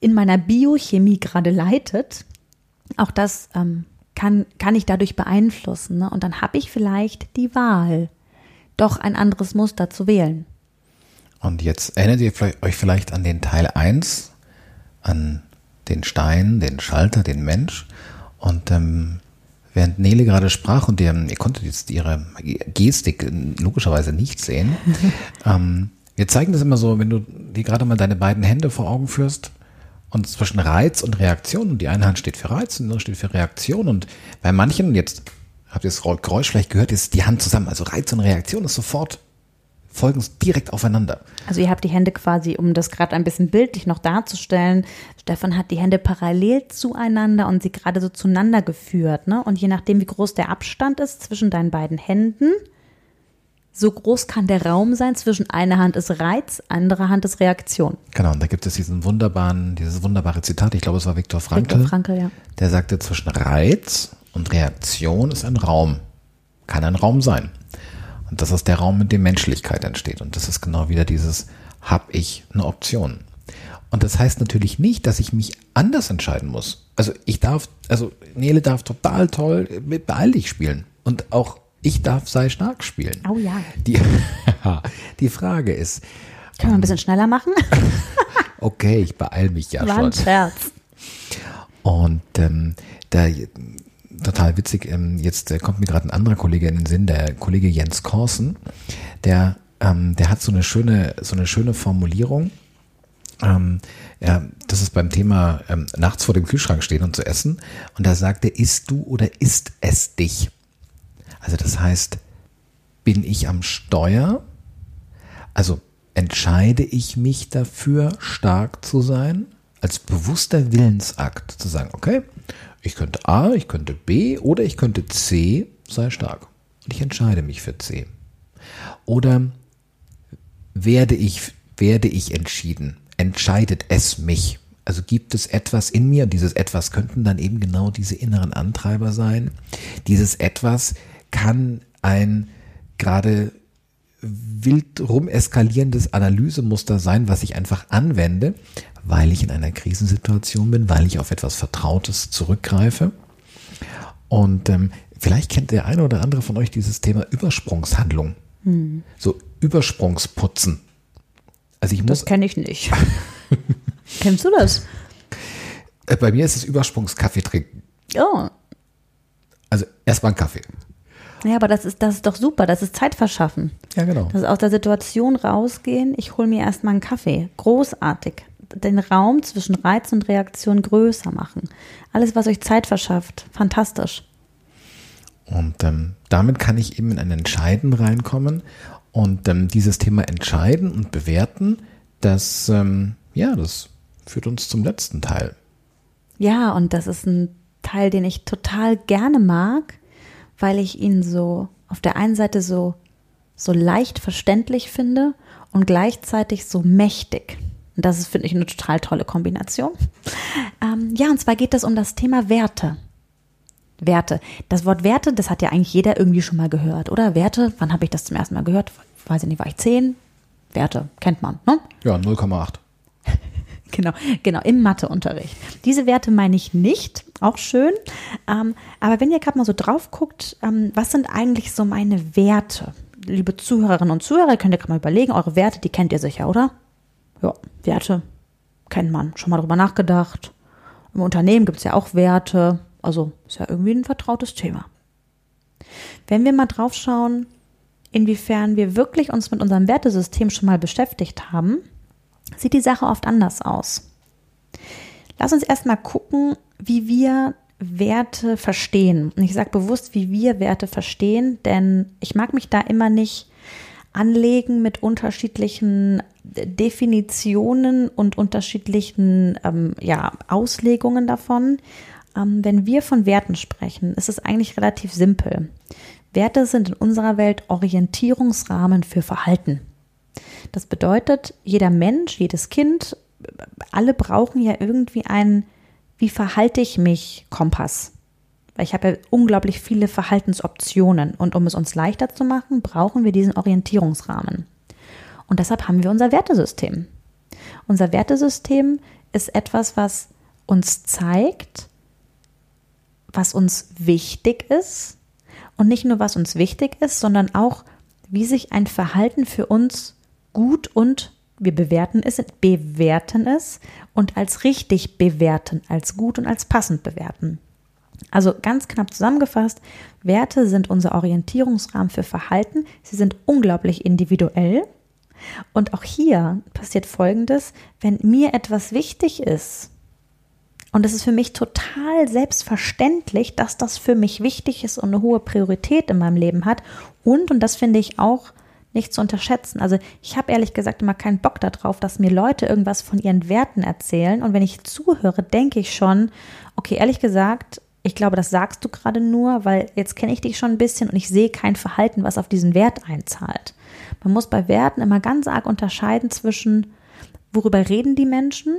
in meiner Biochemie gerade leitet. Auch das ähm, kann, kann ich dadurch beeinflussen. Ne? Und dann habe ich vielleicht die Wahl, doch ein anderes Muster zu wählen. Und jetzt erinnert ihr euch vielleicht an den Teil 1, an den Stein, den Schalter, den Mensch. Und ähm, Während Nele gerade sprach und ihr, ihr konntet jetzt ihre Gestik logischerweise nicht sehen. ähm, wir zeigen das immer so, wenn du dir gerade mal deine beiden Hände vor Augen führst und zwischen Reiz und Reaktion und die eine Hand steht für Reiz und die andere steht für Reaktion und bei manchen, jetzt habt ihr das Geräusch vielleicht gehört, ist die Hand zusammen, also Reiz und Reaktion ist sofort folgen direkt aufeinander. Also ihr habt die Hände quasi, um das gerade ein bisschen bildlich noch darzustellen, Stefan hat die Hände parallel zueinander und sie gerade so zueinander geführt. Ne? Und je nachdem, wie groß der Abstand ist zwischen deinen beiden Händen, so groß kann der Raum sein zwischen einer Hand ist Reiz, andere Hand ist Reaktion. Genau, und da gibt es diesen wunderbaren, dieses wunderbare Zitat, ich glaube, es war Viktor Frankl. Viktor Frankl, ja. Der sagte, zwischen Reiz und Reaktion ist ein Raum. Kann ein Raum sein. Und das ist der Raum, in dem Menschlichkeit entsteht. Und das ist genau wieder dieses, hab ich eine Option? Und das heißt natürlich nicht, dass ich mich anders entscheiden muss. Also ich darf, also Nele darf total toll mit Beeil dich spielen. Und auch ich darf sei stark spielen. Oh ja. Die, die Frage ist. Können wir ein bisschen schneller machen? okay, ich beeil mich ja War schon. Ein Scherz. Und ähm, da total witzig. Ähm, jetzt äh, kommt mir gerade ein anderer Kollege in den Sinn, der Kollege Jens Korsen, der, ähm, der hat so eine schöne, so eine schöne Formulierung. Ähm, ja, das ist beim Thema ähm, nachts vor dem Kühlschrank stehen und zu essen. Und da sagt er, isst du oder isst es dich? Also das heißt, bin ich am Steuer? Also entscheide ich mich dafür, stark zu sein? Als bewusster Willensakt zu sagen, okay, ich könnte A, ich könnte B oder ich könnte C, sei stark. Und ich entscheide mich für C. Oder werde ich, werde ich entschieden? Entscheidet es mich? Also gibt es etwas in mir, und dieses etwas könnten dann eben genau diese inneren Antreiber sein. Dieses etwas kann ein gerade wild rum eskalierendes Analysemuster sein, was ich einfach anwende, weil ich in einer Krisensituation bin, weil ich auf etwas Vertrautes zurückgreife. Und ähm, vielleicht kennt der eine oder andere von euch dieses Thema Übersprungshandlung. Hm. So Übersprungsputzen. Also ich muss. Das kenne ich nicht. Kennst du das? Äh, bei mir ist es Übersprungskaffee trinken. Oh. Also erstmal einen Kaffee. Ja, aber das ist, das ist doch super. Das ist Zeit verschaffen. Ja, genau. Das ist aus der Situation rausgehen. Ich hole mir erstmal einen Kaffee. Großartig. Den Raum zwischen Reiz und Reaktion größer machen. Alles, was euch Zeit verschafft. Fantastisch. Und ähm, damit kann ich eben in ein Entscheiden reinkommen. Und ähm, dieses Thema Entscheiden und Bewerten, das, ähm, ja, das führt uns zum letzten Teil. Ja, und das ist ein Teil, den ich total gerne mag weil ich ihn so auf der einen Seite so, so leicht verständlich finde und gleichzeitig so mächtig. Und das ist, finde ich, eine total tolle Kombination. Ähm, ja, und zwar geht es um das Thema Werte. Werte. Das Wort Werte, das hat ja eigentlich jeder irgendwie schon mal gehört, oder? Werte, wann habe ich das zum ersten Mal gehört? Weiß ich nicht, war ich zehn? Werte, kennt man, ne? Ja, 0,8. Genau, genau, im Matheunterricht. Diese Werte meine ich nicht, auch schön. Ähm, aber wenn ihr gerade mal so drauf guckt, ähm, was sind eigentlich so meine Werte? Liebe Zuhörerinnen und Zuhörer, könnt ihr gerade mal überlegen, eure Werte, die kennt ihr sicher, oder? Ja, Werte kennt man. Schon mal drüber nachgedacht. Im Unternehmen gibt es ja auch Werte. Also ist ja irgendwie ein vertrautes Thema. Wenn wir mal drauf schauen, inwiefern wir wirklich uns mit unserem Wertesystem schon mal beschäftigt haben, sieht die Sache oft anders aus. Lass uns erstmal gucken, wie wir Werte verstehen. Und ich sage bewusst, wie wir Werte verstehen, denn ich mag mich da immer nicht anlegen mit unterschiedlichen Definitionen und unterschiedlichen ähm, ja, Auslegungen davon. Ähm, wenn wir von Werten sprechen, ist es eigentlich relativ simpel. Werte sind in unserer Welt Orientierungsrahmen für Verhalten. Das bedeutet, jeder Mensch, jedes Kind, alle brauchen ja irgendwie einen, wie verhalte ich mich, Kompass. Weil ich habe ja unglaublich viele Verhaltensoptionen und um es uns leichter zu machen, brauchen wir diesen Orientierungsrahmen. Und deshalb haben wir unser Wertesystem. Unser Wertesystem ist etwas, was uns zeigt, was uns wichtig ist und nicht nur was uns wichtig ist, sondern auch, wie sich ein Verhalten für uns gut und wir bewerten es, bewerten es und als richtig bewerten, als gut und als passend bewerten. Also ganz knapp zusammengefasst, Werte sind unser Orientierungsrahmen für Verhalten. Sie sind unglaublich individuell. Und auch hier passiert Folgendes, wenn mir etwas wichtig ist, und es ist für mich total selbstverständlich, dass das für mich wichtig ist und eine hohe Priorität in meinem Leben hat. Und, und das finde ich auch nicht zu unterschätzen. Also ich habe ehrlich gesagt immer keinen Bock darauf, dass mir Leute irgendwas von ihren Werten erzählen. Und wenn ich zuhöre, denke ich schon, okay, ehrlich gesagt, ich glaube, das sagst du gerade nur, weil jetzt kenne ich dich schon ein bisschen und ich sehe kein Verhalten, was auf diesen Wert einzahlt. Man muss bei Werten immer ganz arg unterscheiden zwischen, worüber reden die Menschen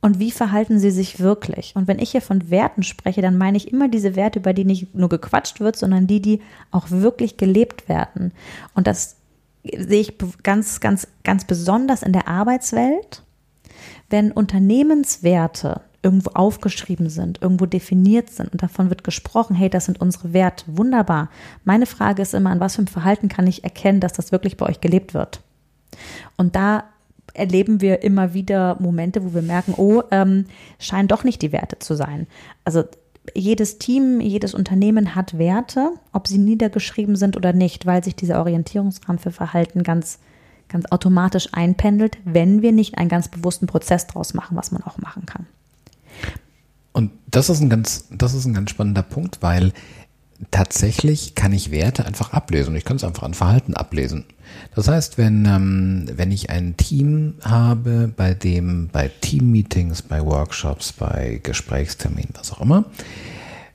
und wie verhalten sie sich wirklich. Und wenn ich hier von Werten spreche, dann meine ich immer diese Werte, über die nicht nur gequatscht wird, sondern die, die auch wirklich gelebt werden. Und das sehe ich ganz, ganz, ganz besonders in der Arbeitswelt, wenn Unternehmenswerte irgendwo aufgeschrieben sind, irgendwo definiert sind und davon wird gesprochen, hey, das sind unsere Werte, wunderbar. Meine Frage ist immer, an was für ein Verhalten kann ich erkennen, dass das wirklich bei euch gelebt wird? Und da erleben wir immer wieder Momente, wo wir merken, oh, ähm, scheinen doch nicht die Werte zu sein. Also jedes Team, jedes Unternehmen hat Werte, ob sie niedergeschrieben sind oder nicht, weil sich dieser Orientierungsrahmen für Verhalten ganz, ganz automatisch einpendelt, wenn wir nicht einen ganz bewussten Prozess draus machen, was man auch machen kann. Und das ist ein ganz, das ist ein ganz spannender Punkt, weil tatsächlich kann ich Werte einfach ablesen. Ich kann es einfach an Verhalten ablesen. Das heißt, wenn, ähm, wenn ich ein Team habe, bei dem bei Teammeetings, bei Workshops, bei Gesprächsterminen, was auch immer,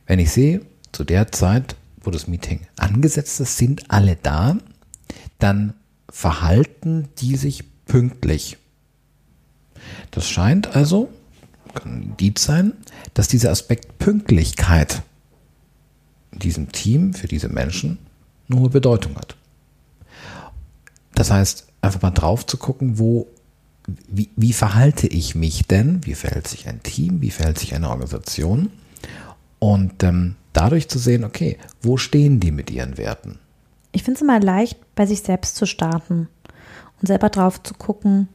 wenn ich sehe, zu der Zeit, wo das Meeting angesetzt ist, sind alle da, dann verhalten die sich pünktlich. Das scheint also, kann ein Indiz sein, dass dieser Aspekt Pünktlichkeit diesem Team, für diese Menschen eine hohe Bedeutung hat. Das heißt, einfach mal drauf zu gucken, wo, wie, wie verhalte ich mich denn? Wie verhält sich ein Team? Wie verhält sich eine Organisation? Und ähm, dadurch zu sehen, okay, wo stehen die mit ihren Werten? Ich finde es immer leicht, bei sich selbst zu starten und selber drauf zu gucken,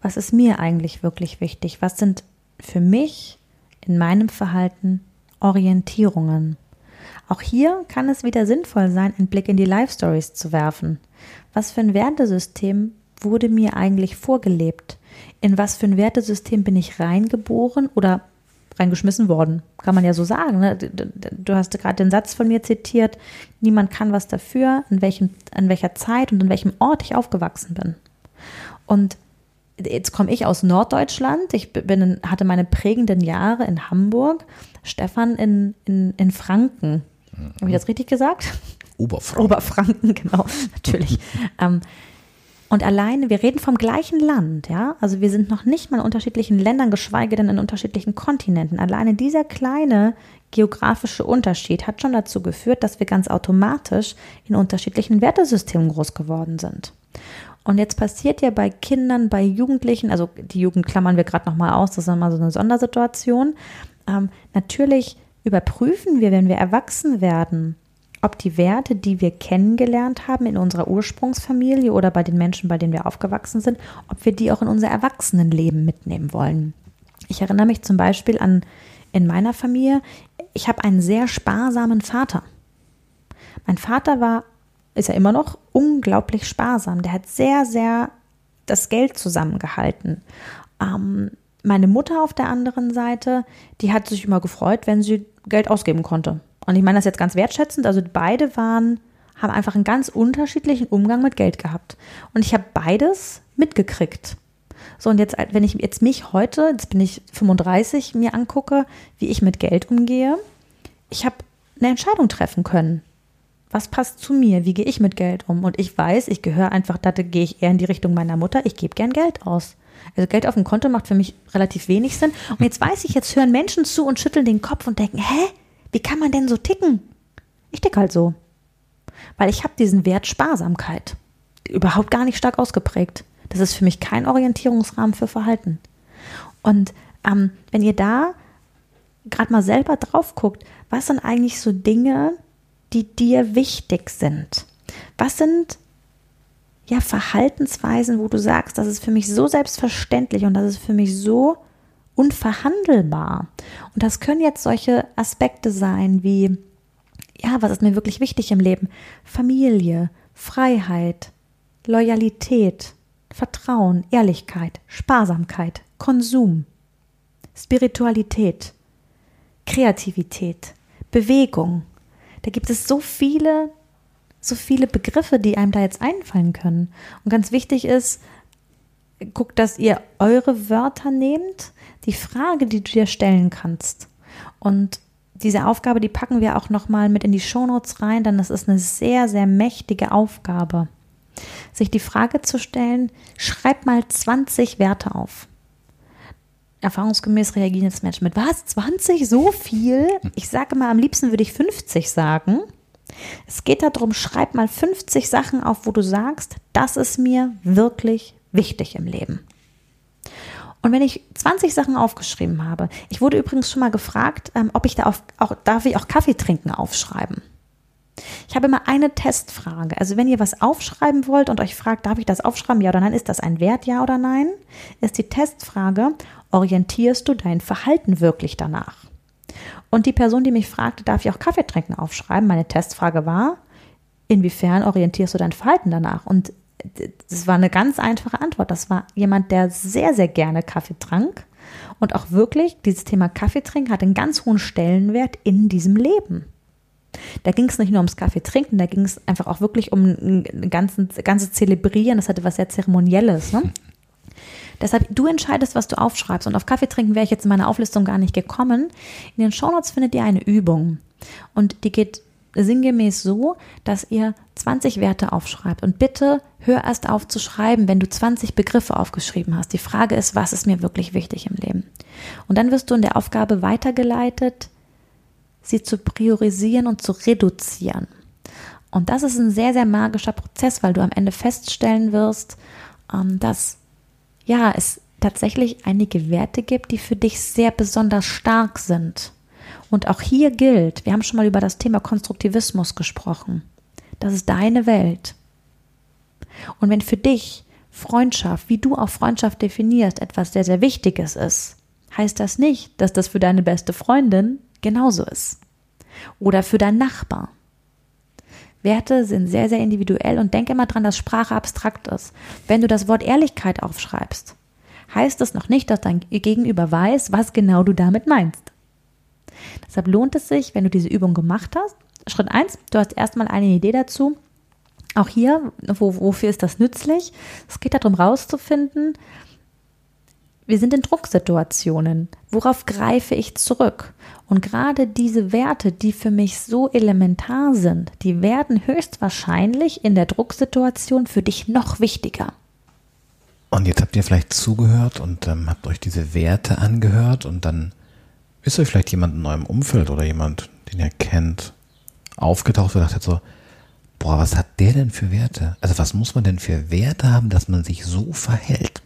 was ist mir eigentlich wirklich wichtig? Was sind für mich in meinem Verhalten Orientierungen? Auch hier kann es wieder sinnvoll sein, einen Blick in die Life Stories zu werfen. Was für ein Wertesystem wurde mir eigentlich vorgelebt? In was für ein Wertesystem bin ich reingeboren oder reingeschmissen worden? Kann man ja so sagen. Ne? Du hast gerade den Satz von mir zitiert, niemand kann was dafür, in, welchem, in welcher Zeit und in welchem Ort ich aufgewachsen bin. Und jetzt komme ich aus Norddeutschland. Ich bin, hatte meine prägenden Jahre in Hamburg. Stefan in, in, in Franken. Mhm. Habe ich das richtig gesagt? Oberfranken. Oberfranken, genau, natürlich. ähm, und alleine, wir reden vom gleichen Land, ja. Also wir sind noch nicht mal in unterschiedlichen Ländern, geschweige denn in unterschiedlichen Kontinenten. Alleine dieser kleine geografische Unterschied hat schon dazu geführt, dass wir ganz automatisch in unterschiedlichen Wertesystemen groß geworden sind. Und jetzt passiert ja bei Kindern, bei Jugendlichen, also die Jugend klammern wir gerade nochmal aus, das ist nochmal so eine Sondersituation. Ähm, natürlich überprüfen wir, wenn wir erwachsen werden, ob die Werte, die wir kennengelernt haben in unserer Ursprungsfamilie oder bei den Menschen, bei denen wir aufgewachsen sind, ob wir die auch in unser Erwachsenenleben mitnehmen wollen. Ich erinnere mich zum Beispiel an in meiner Familie, ich habe einen sehr sparsamen Vater. Mein Vater war, ist ja immer noch unglaublich sparsam. Der hat sehr, sehr das Geld zusammengehalten. Ähm, meine Mutter auf der anderen Seite, die hat sich immer gefreut, wenn sie Geld ausgeben konnte. Und ich meine das jetzt ganz wertschätzend. Also beide waren, haben einfach einen ganz unterschiedlichen Umgang mit Geld gehabt. Und ich habe beides mitgekriegt. So, und jetzt, wenn ich jetzt mich heute, jetzt bin ich 35, mir angucke, wie ich mit Geld umgehe, ich habe eine Entscheidung treffen können. Was passt zu mir? Wie gehe ich mit Geld um? Und ich weiß, ich gehöre einfach, da gehe ich eher in die Richtung meiner Mutter, ich gebe gern Geld aus. Also Geld auf dem Konto macht für mich relativ wenig Sinn. Und jetzt weiß ich, jetzt hören Menschen zu und schütteln den Kopf und denken, hä? Wie kann man denn so ticken? Ich ticke halt so. Weil ich habe diesen Wert Sparsamkeit überhaupt gar nicht stark ausgeprägt. Das ist für mich kein Orientierungsrahmen für Verhalten. Und ähm, wenn ihr da gerade mal selber drauf guckt, was sind eigentlich so Dinge, die dir wichtig sind? Was sind ja, Verhaltensweisen, wo du sagst, das ist für mich so selbstverständlich und das ist für mich so unverhandelbar. Und das können jetzt solche Aspekte sein wie, ja, was ist mir wirklich wichtig im Leben? Familie, Freiheit, Loyalität, Vertrauen, Ehrlichkeit, Sparsamkeit, Konsum, Spiritualität, Kreativität, Bewegung. Da gibt es so viele so viele Begriffe, die einem da jetzt einfallen können. Und ganz wichtig ist, guckt, dass ihr eure Wörter nehmt, die Frage, die du dir stellen kannst. Und diese Aufgabe, die packen wir auch nochmal mit in die Shownotes rein, denn das ist eine sehr, sehr mächtige Aufgabe. Sich die Frage zu stellen, schreib mal 20 Werte auf. Erfahrungsgemäß reagieren jetzt Menschen mit, was, 20? So viel? Ich sage mal, am liebsten würde ich 50 sagen. Es geht darum, schreib mal 50 Sachen auf, wo du sagst, das ist mir wirklich wichtig im Leben. Und wenn ich 20 Sachen aufgeschrieben habe, ich wurde übrigens schon mal gefragt, ähm, ob ich da auf, auch, darf ich auch Kaffee trinken aufschreiben? Ich habe immer eine Testfrage. Also wenn ihr was aufschreiben wollt und euch fragt, darf ich das aufschreiben, ja oder nein, ist das ein Wert, ja oder nein, ist die Testfrage, orientierst du dein Verhalten wirklich danach? Und die Person, die mich fragte, darf ich auch Kaffee trinken, aufschreiben? Meine Testfrage war, inwiefern orientierst du dein Verhalten danach? Und das war eine ganz einfache Antwort. Das war jemand, der sehr, sehr gerne Kaffee trank und auch wirklich dieses Thema Kaffee trinken hat einen ganz hohen Stellenwert in diesem Leben. Da ging es nicht nur ums Kaffee trinken, da ging es einfach auch wirklich um ein ganzes, ganzes Zelebrieren. Das hatte was sehr Zeremonielles. Ne? Deshalb, du entscheidest, was du aufschreibst. Und auf Kaffee trinken wäre ich jetzt in meiner Auflistung gar nicht gekommen. In den Shownotes findet ihr eine Übung. Und die geht sinngemäß so, dass ihr 20 Werte aufschreibt. Und bitte hör erst auf zu schreiben, wenn du 20 Begriffe aufgeschrieben hast. Die Frage ist, was ist mir wirklich wichtig im Leben? Und dann wirst du in der Aufgabe weitergeleitet, sie zu priorisieren und zu reduzieren. Und das ist ein sehr, sehr magischer Prozess, weil du am Ende feststellen wirst, ähm, dass ja, es tatsächlich einige Werte gibt, die für dich sehr besonders stark sind. Und auch hier gilt, wir haben schon mal über das Thema Konstruktivismus gesprochen. Das ist deine Welt. Und wenn für dich Freundschaft, wie du auch Freundschaft definierst, etwas sehr, sehr Wichtiges ist, heißt das nicht, dass das für deine beste Freundin genauso ist. Oder für deinen Nachbar. Werte sind sehr, sehr individuell und denke immer dran, dass Sprache abstrakt ist. Wenn du das Wort Ehrlichkeit aufschreibst, heißt das noch nicht, dass dein Gegenüber weiß, was genau du damit meinst. Deshalb lohnt es sich, wenn du diese Übung gemacht hast. Schritt eins: du hast erstmal eine Idee dazu. Auch hier, wo, wofür ist das nützlich? Es geht darum, rauszufinden, wir sind in Drucksituationen. Worauf greife ich zurück? Und gerade diese Werte, die für mich so elementar sind, die werden höchstwahrscheinlich in der Drucksituation für dich noch wichtiger. Und jetzt habt ihr vielleicht zugehört und ähm, habt euch diese Werte angehört und dann ist euch vielleicht jemand in eurem Umfeld oder jemand, den ihr kennt, aufgetaucht und dachte so, boah, was hat der denn für Werte? Also was muss man denn für Werte haben, dass man sich so verhält?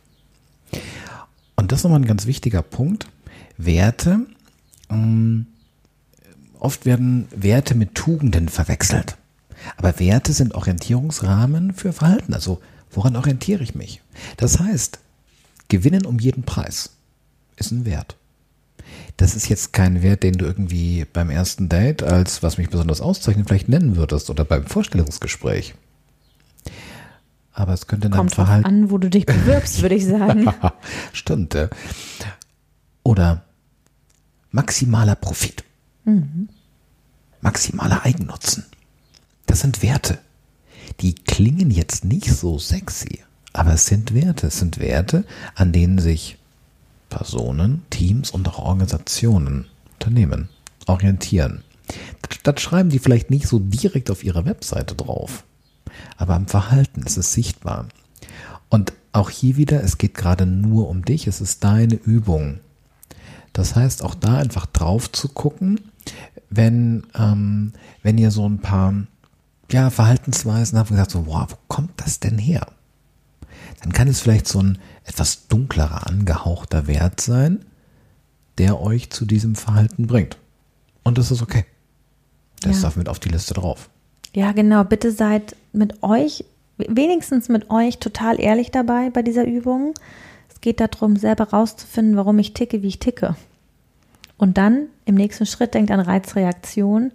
Und das ist nochmal ein ganz wichtiger Punkt. Werte, ähm, oft werden Werte mit Tugenden verwechselt. Aber Werte sind Orientierungsrahmen für Verhalten. Also woran orientiere ich mich? Das heißt, gewinnen um jeden Preis ist ein Wert. Das ist jetzt kein Wert, den du irgendwie beim ersten Date als was mich besonders auszeichnet vielleicht nennen würdest oder beim Vorstellungsgespräch. Aber es könnte dann Kommt Verhalten an, wo du dich bewirbst, würde ich sagen. Stimmt. Oder maximaler Profit. Mhm. Maximaler Eigennutzen. Das sind Werte. Die klingen jetzt nicht so sexy, aber es sind Werte. Es sind Werte, an denen sich Personen, Teams und auch Organisationen, Unternehmen orientieren. Das schreiben die vielleicht nicht so direkt auf ihrer Webseite drauf aber am Verhalten ist es sichtbar. Und auch hier wieder, es geht gerade nur um dich, es ist deine Übung. Das heißt, auch da einfach drauf zu gucken, wenn, ähm, wenn ihr so ein paar ja, Verhaltensweisen habt und gesagt, so, wow, wo kommt das denn her? Dann kann es vielleicht so ein etwas dunklerer, angehauchter Wert sein, der euch zu diesem Verhalten bringt. Und das ist okay. Das ja. darf mit auf die Liste drauf. Ja, genau. Bitte seid mit euch, wenigstens mit euch, total ehrlich dabei bei dieser Übung. Geht darum, selber rauszufinden, warum ich ticke, wie ich ticke. Und dann im nächsten Schritt denkt an Reizreaktion,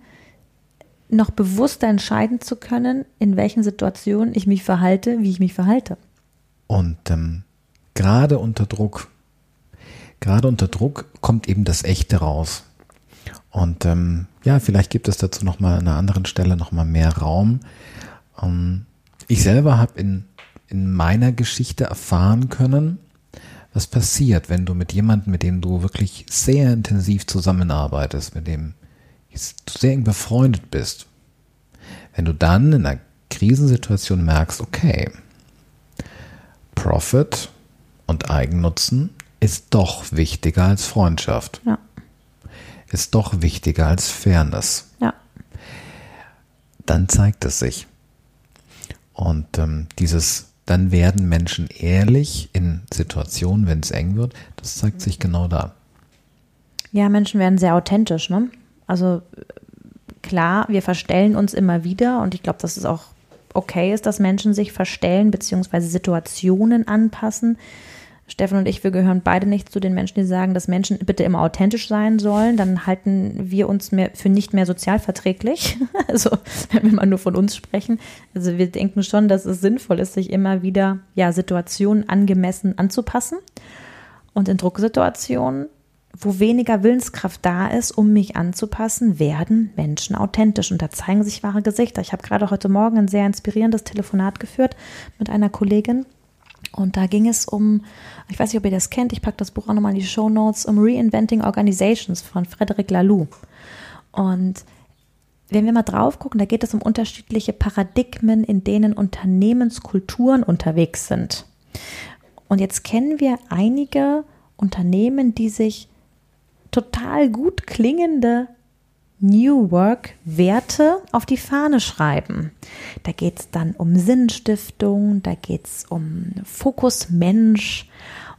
noch bewusster entscheiden zu können, in welchen Situationen ich mich verhalte, wie ich mich verhalte. Und ähm, gerade unter Druck, gerade unter Druck kommt eben das Echte raus. Und ähm, ja, vielleicht gibt es dazu nochmal an einer anderen Stelle nochmal mehr Raum. Ähm, ich selber habe in, in meiner Geschichte erfahren können, was passiert, wenn du mit jemandem, mit dem du wirklich sehr intensiv zusammenarbeitest, mit dem du sehr eng befreundet bist, wenn du dann in einer Krisensituation merkst, okay, Profit und Eigennutzen ist doch wichtiger als Freundschaft. Ja ist doch wichtiger als Fairness. Ja. Dann zeigt es sich. Und ähm, dieses, dann werden Menschen ehrlich in Situationen, wenn es eng wird, das zeigt sich genau da. Ja, Menschen werden sehr authentisch, ne? Also klar, wir verstellen uns immer wieder und ich glaube, dass es auch okay ist, dass Menschen sich verstellen bzw. Situationen anpassen. Stefan und ich, wir gehören beide nicht zu den Menschen, die sagen, dass Menschen bitte immer authentisch sein sollen. Dann halten wir uns mehr für nicht mehr sozialverträglich. Also, wenn wir mal nur von uns sprechen. Also, wir denken schon, dass es sinnvoll ist, sich immer wieder, ja, Situationen angemessen anzupassen. Und in Drucksituationen, wo weniger Willenskraft da ist, um mich anzupassen, werden Menschen authentisch und da zeigen sich wahre Gesichter. Ich habe gerade heute Morgen ein sehr inspirierendes Telefonat geführt mit einer Kollegin, und da ging es um, ich weiß nicht, ob ihr das kennt, ich packe das Buch auch nochmal in die Show Notes, um Reinventing Organizations von Frederic Laloux. Und wenn wir mal drauf gucken, da geht es um unterschiedliche Paradigmen, in denen Unternehmenskulturen unterwegs sind. Und jetzt kennen wir einige Unternehmen, die sich total gut klingende New Work Werte auf die Fahne schreiben. Da geht es dann um Sinnstiftung, da geht es um Fokus Mensch.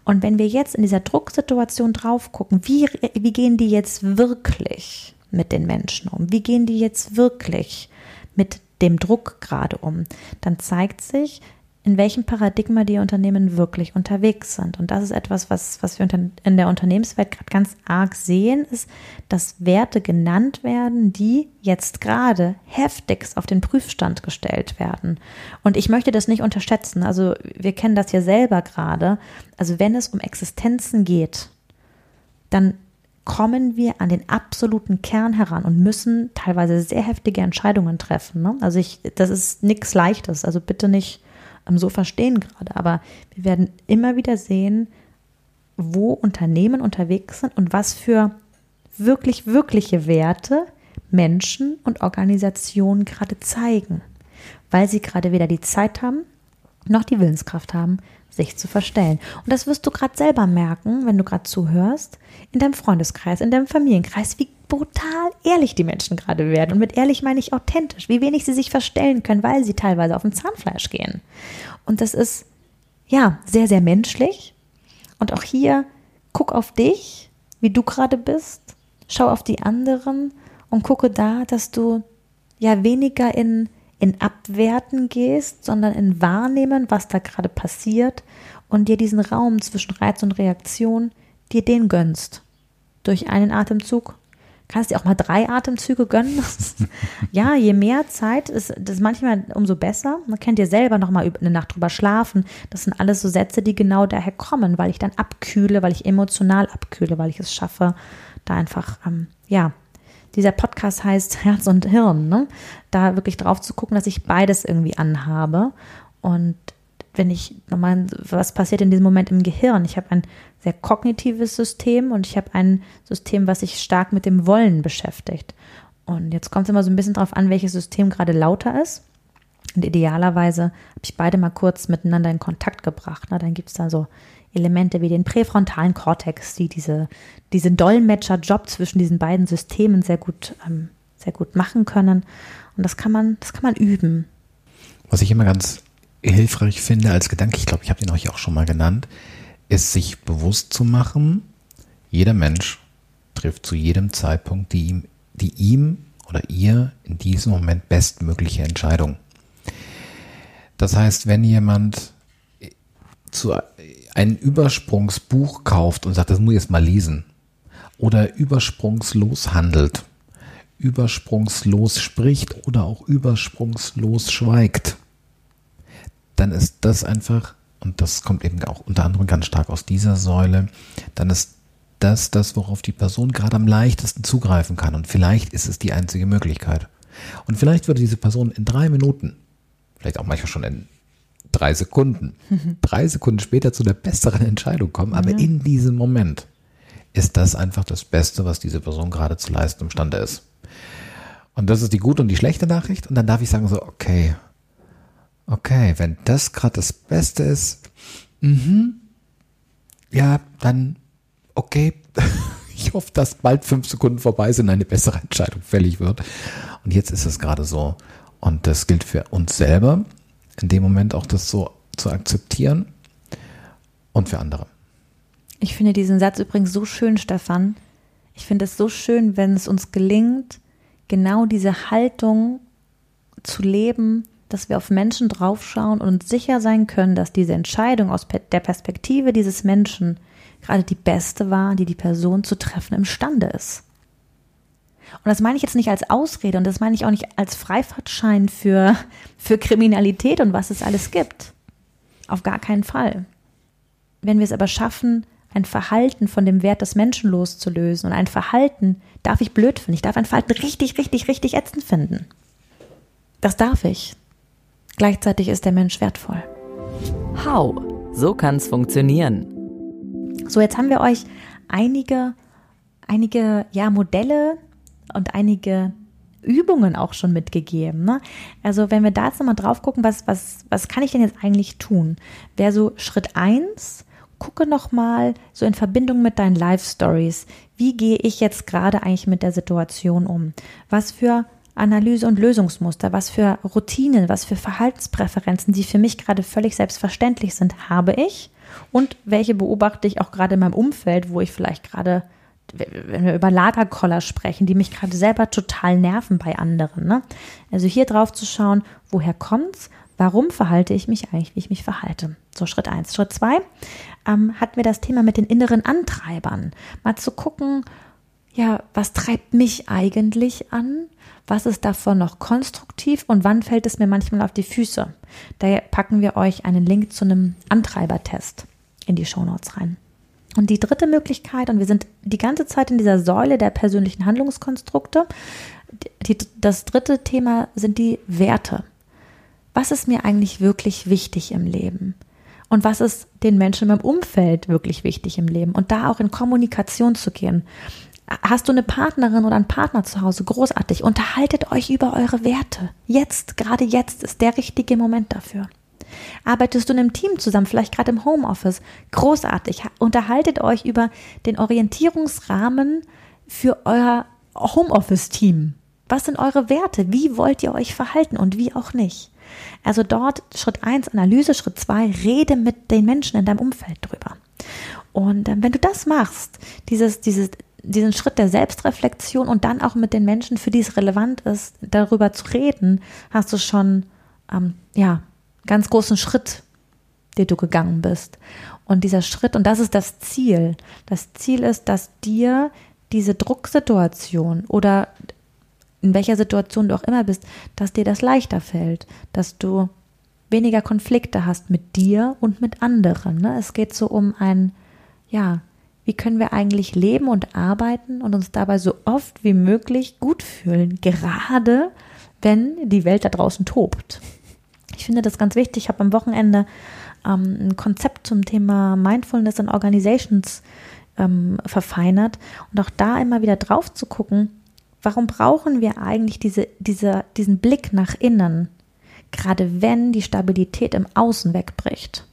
Und wenn wir jetzt in dieser Drucksituation drauf gucken, wie, wie gehen die jetzt wirklich mit den Menschen um? Wie gehen die jetzt wirklich mit dem Druck gerade um? Dann zeigt sich, in welchem Paradigma die Unternehmen wirklich unterwegs sind. Und das ist etwas, was, was wir in der Unternehmenswelt gerade ganz arg sehen, ist, dass Werte genannt werden, die jetzt gerade heftigst auf den Prüfstand gestellt werden. Und ich möchte das nicht unterschätzen. Also wir kennen das ja selber gerade. Also wenn es um Existenzen geht, dann kommen wir an den absoluten Kern heran und müssen teilweise sehr heftige Entscheidungen treffen. Ne? Also ich, das ist nichts Leichtes. Also bitte nicht so verstehen gerade. Aber wir werden immer wieder sehen, wo Unternehmen unterwegs sind und was für wirklich, wirkliche Werte Menschen und Organisationen gerade zeigen, weil sie gerade weder die Zeit haben, noch die Willenskraft haben, sich zu verstellen. Und das wirst du gerade selber merken, wenn du gerade zuhörst, in deinem Freundeskreis, in deinem Familienkreis, wie brutal ehrlich die Menschen gerade werden. Und mit ehrlich meine ich authentisch, wie wenig sie sich verstellen können, weil sie teilweise auf dem Zahnfleisch gehen. Und das ist, ja, sehr, sehr menschlich. Und auch hier, guck auf dich, wie du gerade bist, schau auf die anderen und gucke da, dass du ja weniger in, in Abwerten gehst, sondern in Wahrnehmen, was da gerade passiert und dir diesen Raum zwischen Reiz und Reaktion, dir den gönnst. Durch einen Atemzug kannst dir auch mal drei Atemzüge gönnen. ja, je mehr Zeit ist das manchmal umso besser. Man kennt dir selber noch mal eine Nacht drüber schlafen. Das sind alles so Sätze, die genau daher kommen, weil ich dann abkühle, weil ich emotional abkühle, weil ich es schaffe, da einfach, ähm, ja, dieser Podcast heißt Herz und Hirn, ne? da wirklich drauf zu gucken, dass ich beides irgendwie anhabe und wenn ich nochmal, was passiert in diesem Moment im Gehirn? Ich habe ein sehr kognitives System und ich habe ein System, was sich stark mit dem Wollen beschäftigt. Und jetzt kommt es immer so ein bisschen darauf an, welches System gerade lauter ist. Und idealerweise habe ich beide mal kurz miteinander in Kontakt gebracht. Na, dann gibt es da so Elemente wie den präfrontalen Kortex, die diese, diesen Dolmetscher-Job zwischen diesen beiden Systemen sehr gut, ähm, sehr gut machen können. Und das kann man, das kann man üben. Was ich immer ganz hilfreich finde als Gedanke, ich glaube, ich habe den euch auch schon mal genannt, ist sich bewusst zu machen, jeder Mensch trifft zu jedem Zeitpunkt die ihm, die ihm oder ihr in diesem Moment bestmögliche Entscheidung. Das heißt, wenn jemand zu ein Übersprungsbuch kauft und sagt, das muss ich jetzt mal lesen, oder übersprungslos handelt, übersprungslos spricht oder auch übersprungslos schweigt, dann ist das einfach, und das kommt eben auch unter anderem ganz stark aus dieser Säule, dann ist das das, worauf die Person gerade am leichtesten zugreifen kann. Und vielleicht ist es die einzige Möglichkeit. Und vielleicht würde diese Person in drei Minuten, vielleicht auch manchmal schon in drei Sekunden, drei Sekunden später zu der besseren Entscheidung kommen. Aber ja. in diesem Moment ist das einfach das Beste, was diese Person gerade zu leisten imstande ist. Und das ist die gute und die schlechte Nachricht. Und dann darf ich sagen so, okay, Okay, wenn das gerade das Beste ist, mhm, ja, dann okay. Ich hoffe, dass bald fünf Sekunden vorbei sind, eine bessere Entscheidung fällig wird. Und jetzt ist es gerade so. Und das gilt für uns selber, in dem Moment auch das so zu akzeptieren und für andere. Ich finde diesen Satz übrigens so schön, Stefan. Ich finde es so schön, wenn es uns gelingt, genau diese Haltung zu leben, dass wir auf Menschen draufschauen und uns sicher sein können, dass diese Entscheidung aus der Perspektive dieses Menschen gerade die beste war, die die Person zu treffen imstande ist. Und das meine ich jetzt nicht als Ausrede und das meine ich auch nicht als Freifahrtschein für, für Kriminalität und was es alles gibt. Auf gar keinen Fall. Wenn wir es aber schaffen, ein Verhalten von dem Wert des Menschen loszulösen und ein Verhalten darf ich blöd finden, ich darf ein Verhalten richtig, richtig, richtig ätzend finden. Das darf ich. Gleichzeitig ist der Mensch wertvoll. How? So kann es funktionieren. So, jetzt haben wir euch einige, einige ja, Modelle und einige Übungen auch schon mitgegeben. Ne? Also wenn wir da jetzt nochmal drauf gucken, was, was, was kann ich denn jetzt eigentlich tun? Wäre so Schritt eins, gucke nochmal so in Verbindung mit deinen Live-Stories, wie gehe ich jetzt gerade eigentlich mit der Situation um? Was für Analyse und Lösungsmuster, was für Routinen, was für Verhaltenspräferenzen, die für mich gerade völlig selbstverständlich sind, habe ich? Und welche beobachte ich auch gerade in meinem Umfeld, wo ich vielleicht gerade wenn wir über Lagerkoller sprechen, die mich gerade selber total nerven bei anderen. Ne? Also hier drauf zu schauen, woher kommt's? Warum verhalte ich mich eigentlich, wie ich mich verhalte? So Schritt eins. Schritt zwei ähm, hatten wir das Thema mit den inneren Antreibern. Mal zu gucken, ja, was treibt mich eigentlich an? Was ist davon noch konstruktiv und wann fällt es mir manchmal auf die Füße? Daher packen wir euch einen Link zu einem Antreibertest in die Shownotes rein. Und die dritte Möglichkeit, und wir sind die ganze Zeit in dieser Säule der persönlichen Handlungskonstrukte, die, das dritte Thema sind die Werte. Was ist mir eigentlich wirklich wichtig im Leben? Und was ist den Menschen in meinem Umfeld wirklich wichtig im Leben? Und da auch in Kommunikation zu gehen. Hast du eine Partnerin oder einen Partner zu Hause? Großartig. Unterhaltet euch über eure Werte. Jetzt, gerade jetzt ist der richtige Moment dafür. Arbeitest du in einem Team zusammen, vielleicht gerade im Homeoffice? Großartig. Unterhaltet euch über den Orientierungsrahmen für euer Homeoffice-Team. Was sind eure Werte? Wie wollt ihr euch verhalten und wie auch nicht? Also dort Schritt 1 Analyse, Schritt 2 rede mit den Menschen in deinem Umfeld drüber. Und äh, wenn du das machst, dieses, dieses, diesen Schritt der Selbstreflexion und dann auch mit den Menschen, für die es relevant ist, darüber zu reden, hast du schon ähm, ja ganz großen Schritt, den du gegangen bist. Und dieser Schritt, und das ist das Ziel. Das Ziel ist, dass dir diese Drucksituation oder in welcher Situation du auch immer bist, dass dir das leichter fällt, dass du weniger Konflikte hast mit dir und mit anderen. Ne? Es geht so um ein, ja, wie können wir eigentlich leben und arbeiten und uns dabei so oft wie möglich gut fühlen, gerade wenn die Welt da draußen tobt. Ich finde das ganz wichtig. Ich habe am Wochenende ähm, ein Konzept zum Thema Mindfulness in Organizations ähm, verfeinert und auch da immer wieder drauf zu gucken, warum brauchen wir eigentlich diese, diese, diesen Blick nach innen, gerade wenn die Stabilität im Außen wegbricht.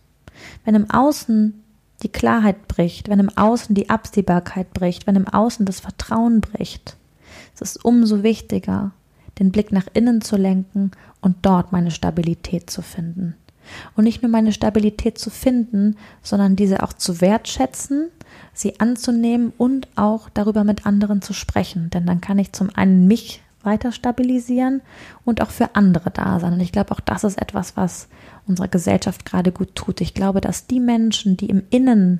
Wenn im Außen die Klarheit bricht, wenn im Außen die Absehbarkeit bricht, wenn im Außen das Vertrauen bricht, es ist umso wichtiger, den Blick nach innen zu lenken und dort meine Stabilität zu finden. Und nicht nur meine Stabilität zu finden, sondern diese auch zu wertschätzen, sie anzunehmen und auch darüber mit anderen zu sprechen. Denn dann kann ich zum einen mich weiter stabilisieren und auch für andere da sein. Und ich glaube, auch das ist etwas, was unserer Gesellschaft gerade gut tut. Ich glaube, dass die Menschen, die im Innen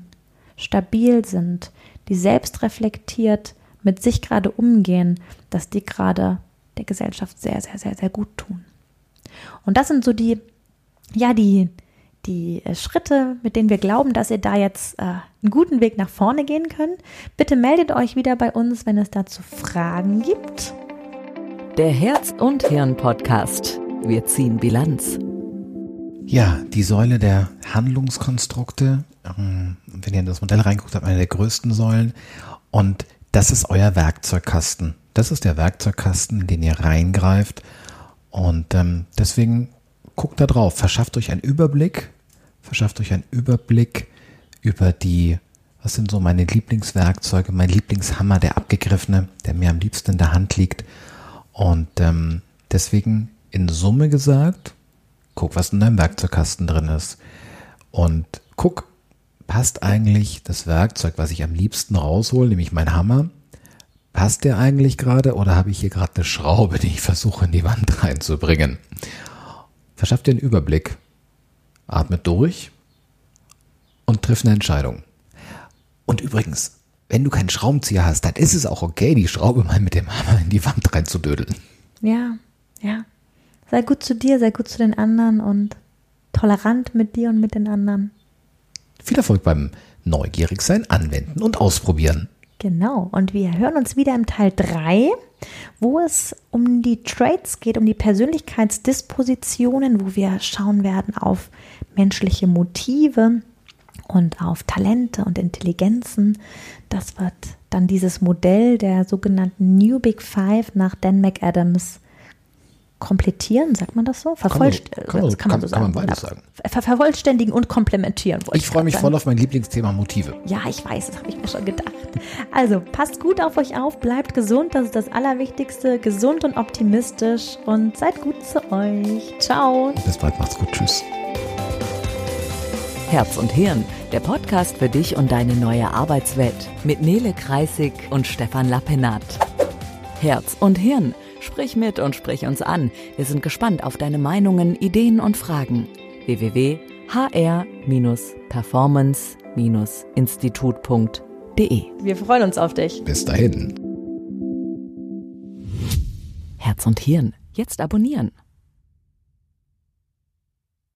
stabil sind, die selbst reflektiert mit sich gerade umgehen, dass die gerade der Gesellschaft sehr, sehr, sehr, sehr gut tun. Und das sind so die, ja, die, die äh, Schritte, mit denen wir glauben, dass ihr da jetzt äh, einen guten Weg nach vorne gehen könnt. Bitte meldet euch wieder bei uns, wenn es dazu Fragen gibt. Der Herz und Hirn Podcast. Wir ziehen Bilanz. Ja, die Säule der Handlungskonstrukte. Ähm, wenn ihr in das Modell reinguckt, habt eine der größten Säulen. Und das ist euer Werkzeugkasten. Das ist der Werkzeugkasten, in den ihr reingreift. Und ähm, deswegen guckt da drauf, verschafft euch einen Überblick, verschafft euch einen Überblick über die, was sind so meine Lieblingswerkzeuge, mein Lieblingshammer, der abgegriffene, der mir am liebsten in der Hand liegt. Und ähm, deswegen in Summe gesagt, guck, was in deinem Werkzeugkasten drin ist. Und guck, passt eigentlich das Werkzeug, was ich am liebsten raushole, nämlich mein Hammer, passt der eigentlich gerade oder habe ich hier gerade eine Schraube, die ich versuche in die Wand reinzubringen? Verschaff dir einen Überblick. Atmet durch und triff eine Entscheidung. Und übrigens, wenn du keinen Schraubenzieher hast, dann ist es auch okay, die Schraube mal mit dem Hammer in die Wand reinzudödeln. Ja, ja. Sei gut zu dir, sei gut zu den anderen und tolerant mit dir und mit den anderen. Viel Erfolg beim Neugierigsein, Anwenden und Ausprobieren. Genau. Und wir hören uns wieder im Teil 3, wo es um die Traits geht, um die Persönlichkeitsdispositionen, wo wir schauen werden auf menschliche Motive und auf Talente und Intelligenzen. Das wird dann dieses Modell der sogenannten New Big Five nach Dan McAdams komplettieren, sagt man das so? Vervollst kann, man, kann, man, kann, man, so sagen. Kann man beides sagen. Ver vervollständigen und komplementieren. Ich freue mich sagen. voll auf mein Lieblingsthema Motive. Ja, ich weiß, das habe ich mir schon gedacht. Also, passt gut auf euch auf, bleibt gesund, das ist das Allerwichtigste. Gesund und optimistisch und seid gut zu euch. Ciao. Bis bald, macht's gut. Tschüss. Herz und Hirn, der Podcast für dich und deine neue Arbeitswelt mit Nele Kreisig und Stefan Lappenat. Herz und Hirn Sprich mit und sprich uns an. Wir sind gespannt auf deine Meinungen, Ideen und Fragen. www.hr-performance-institut.de Wir freuen uns auf dich. Bis dahin. Herz und Hirn. Jetzt abonnieren.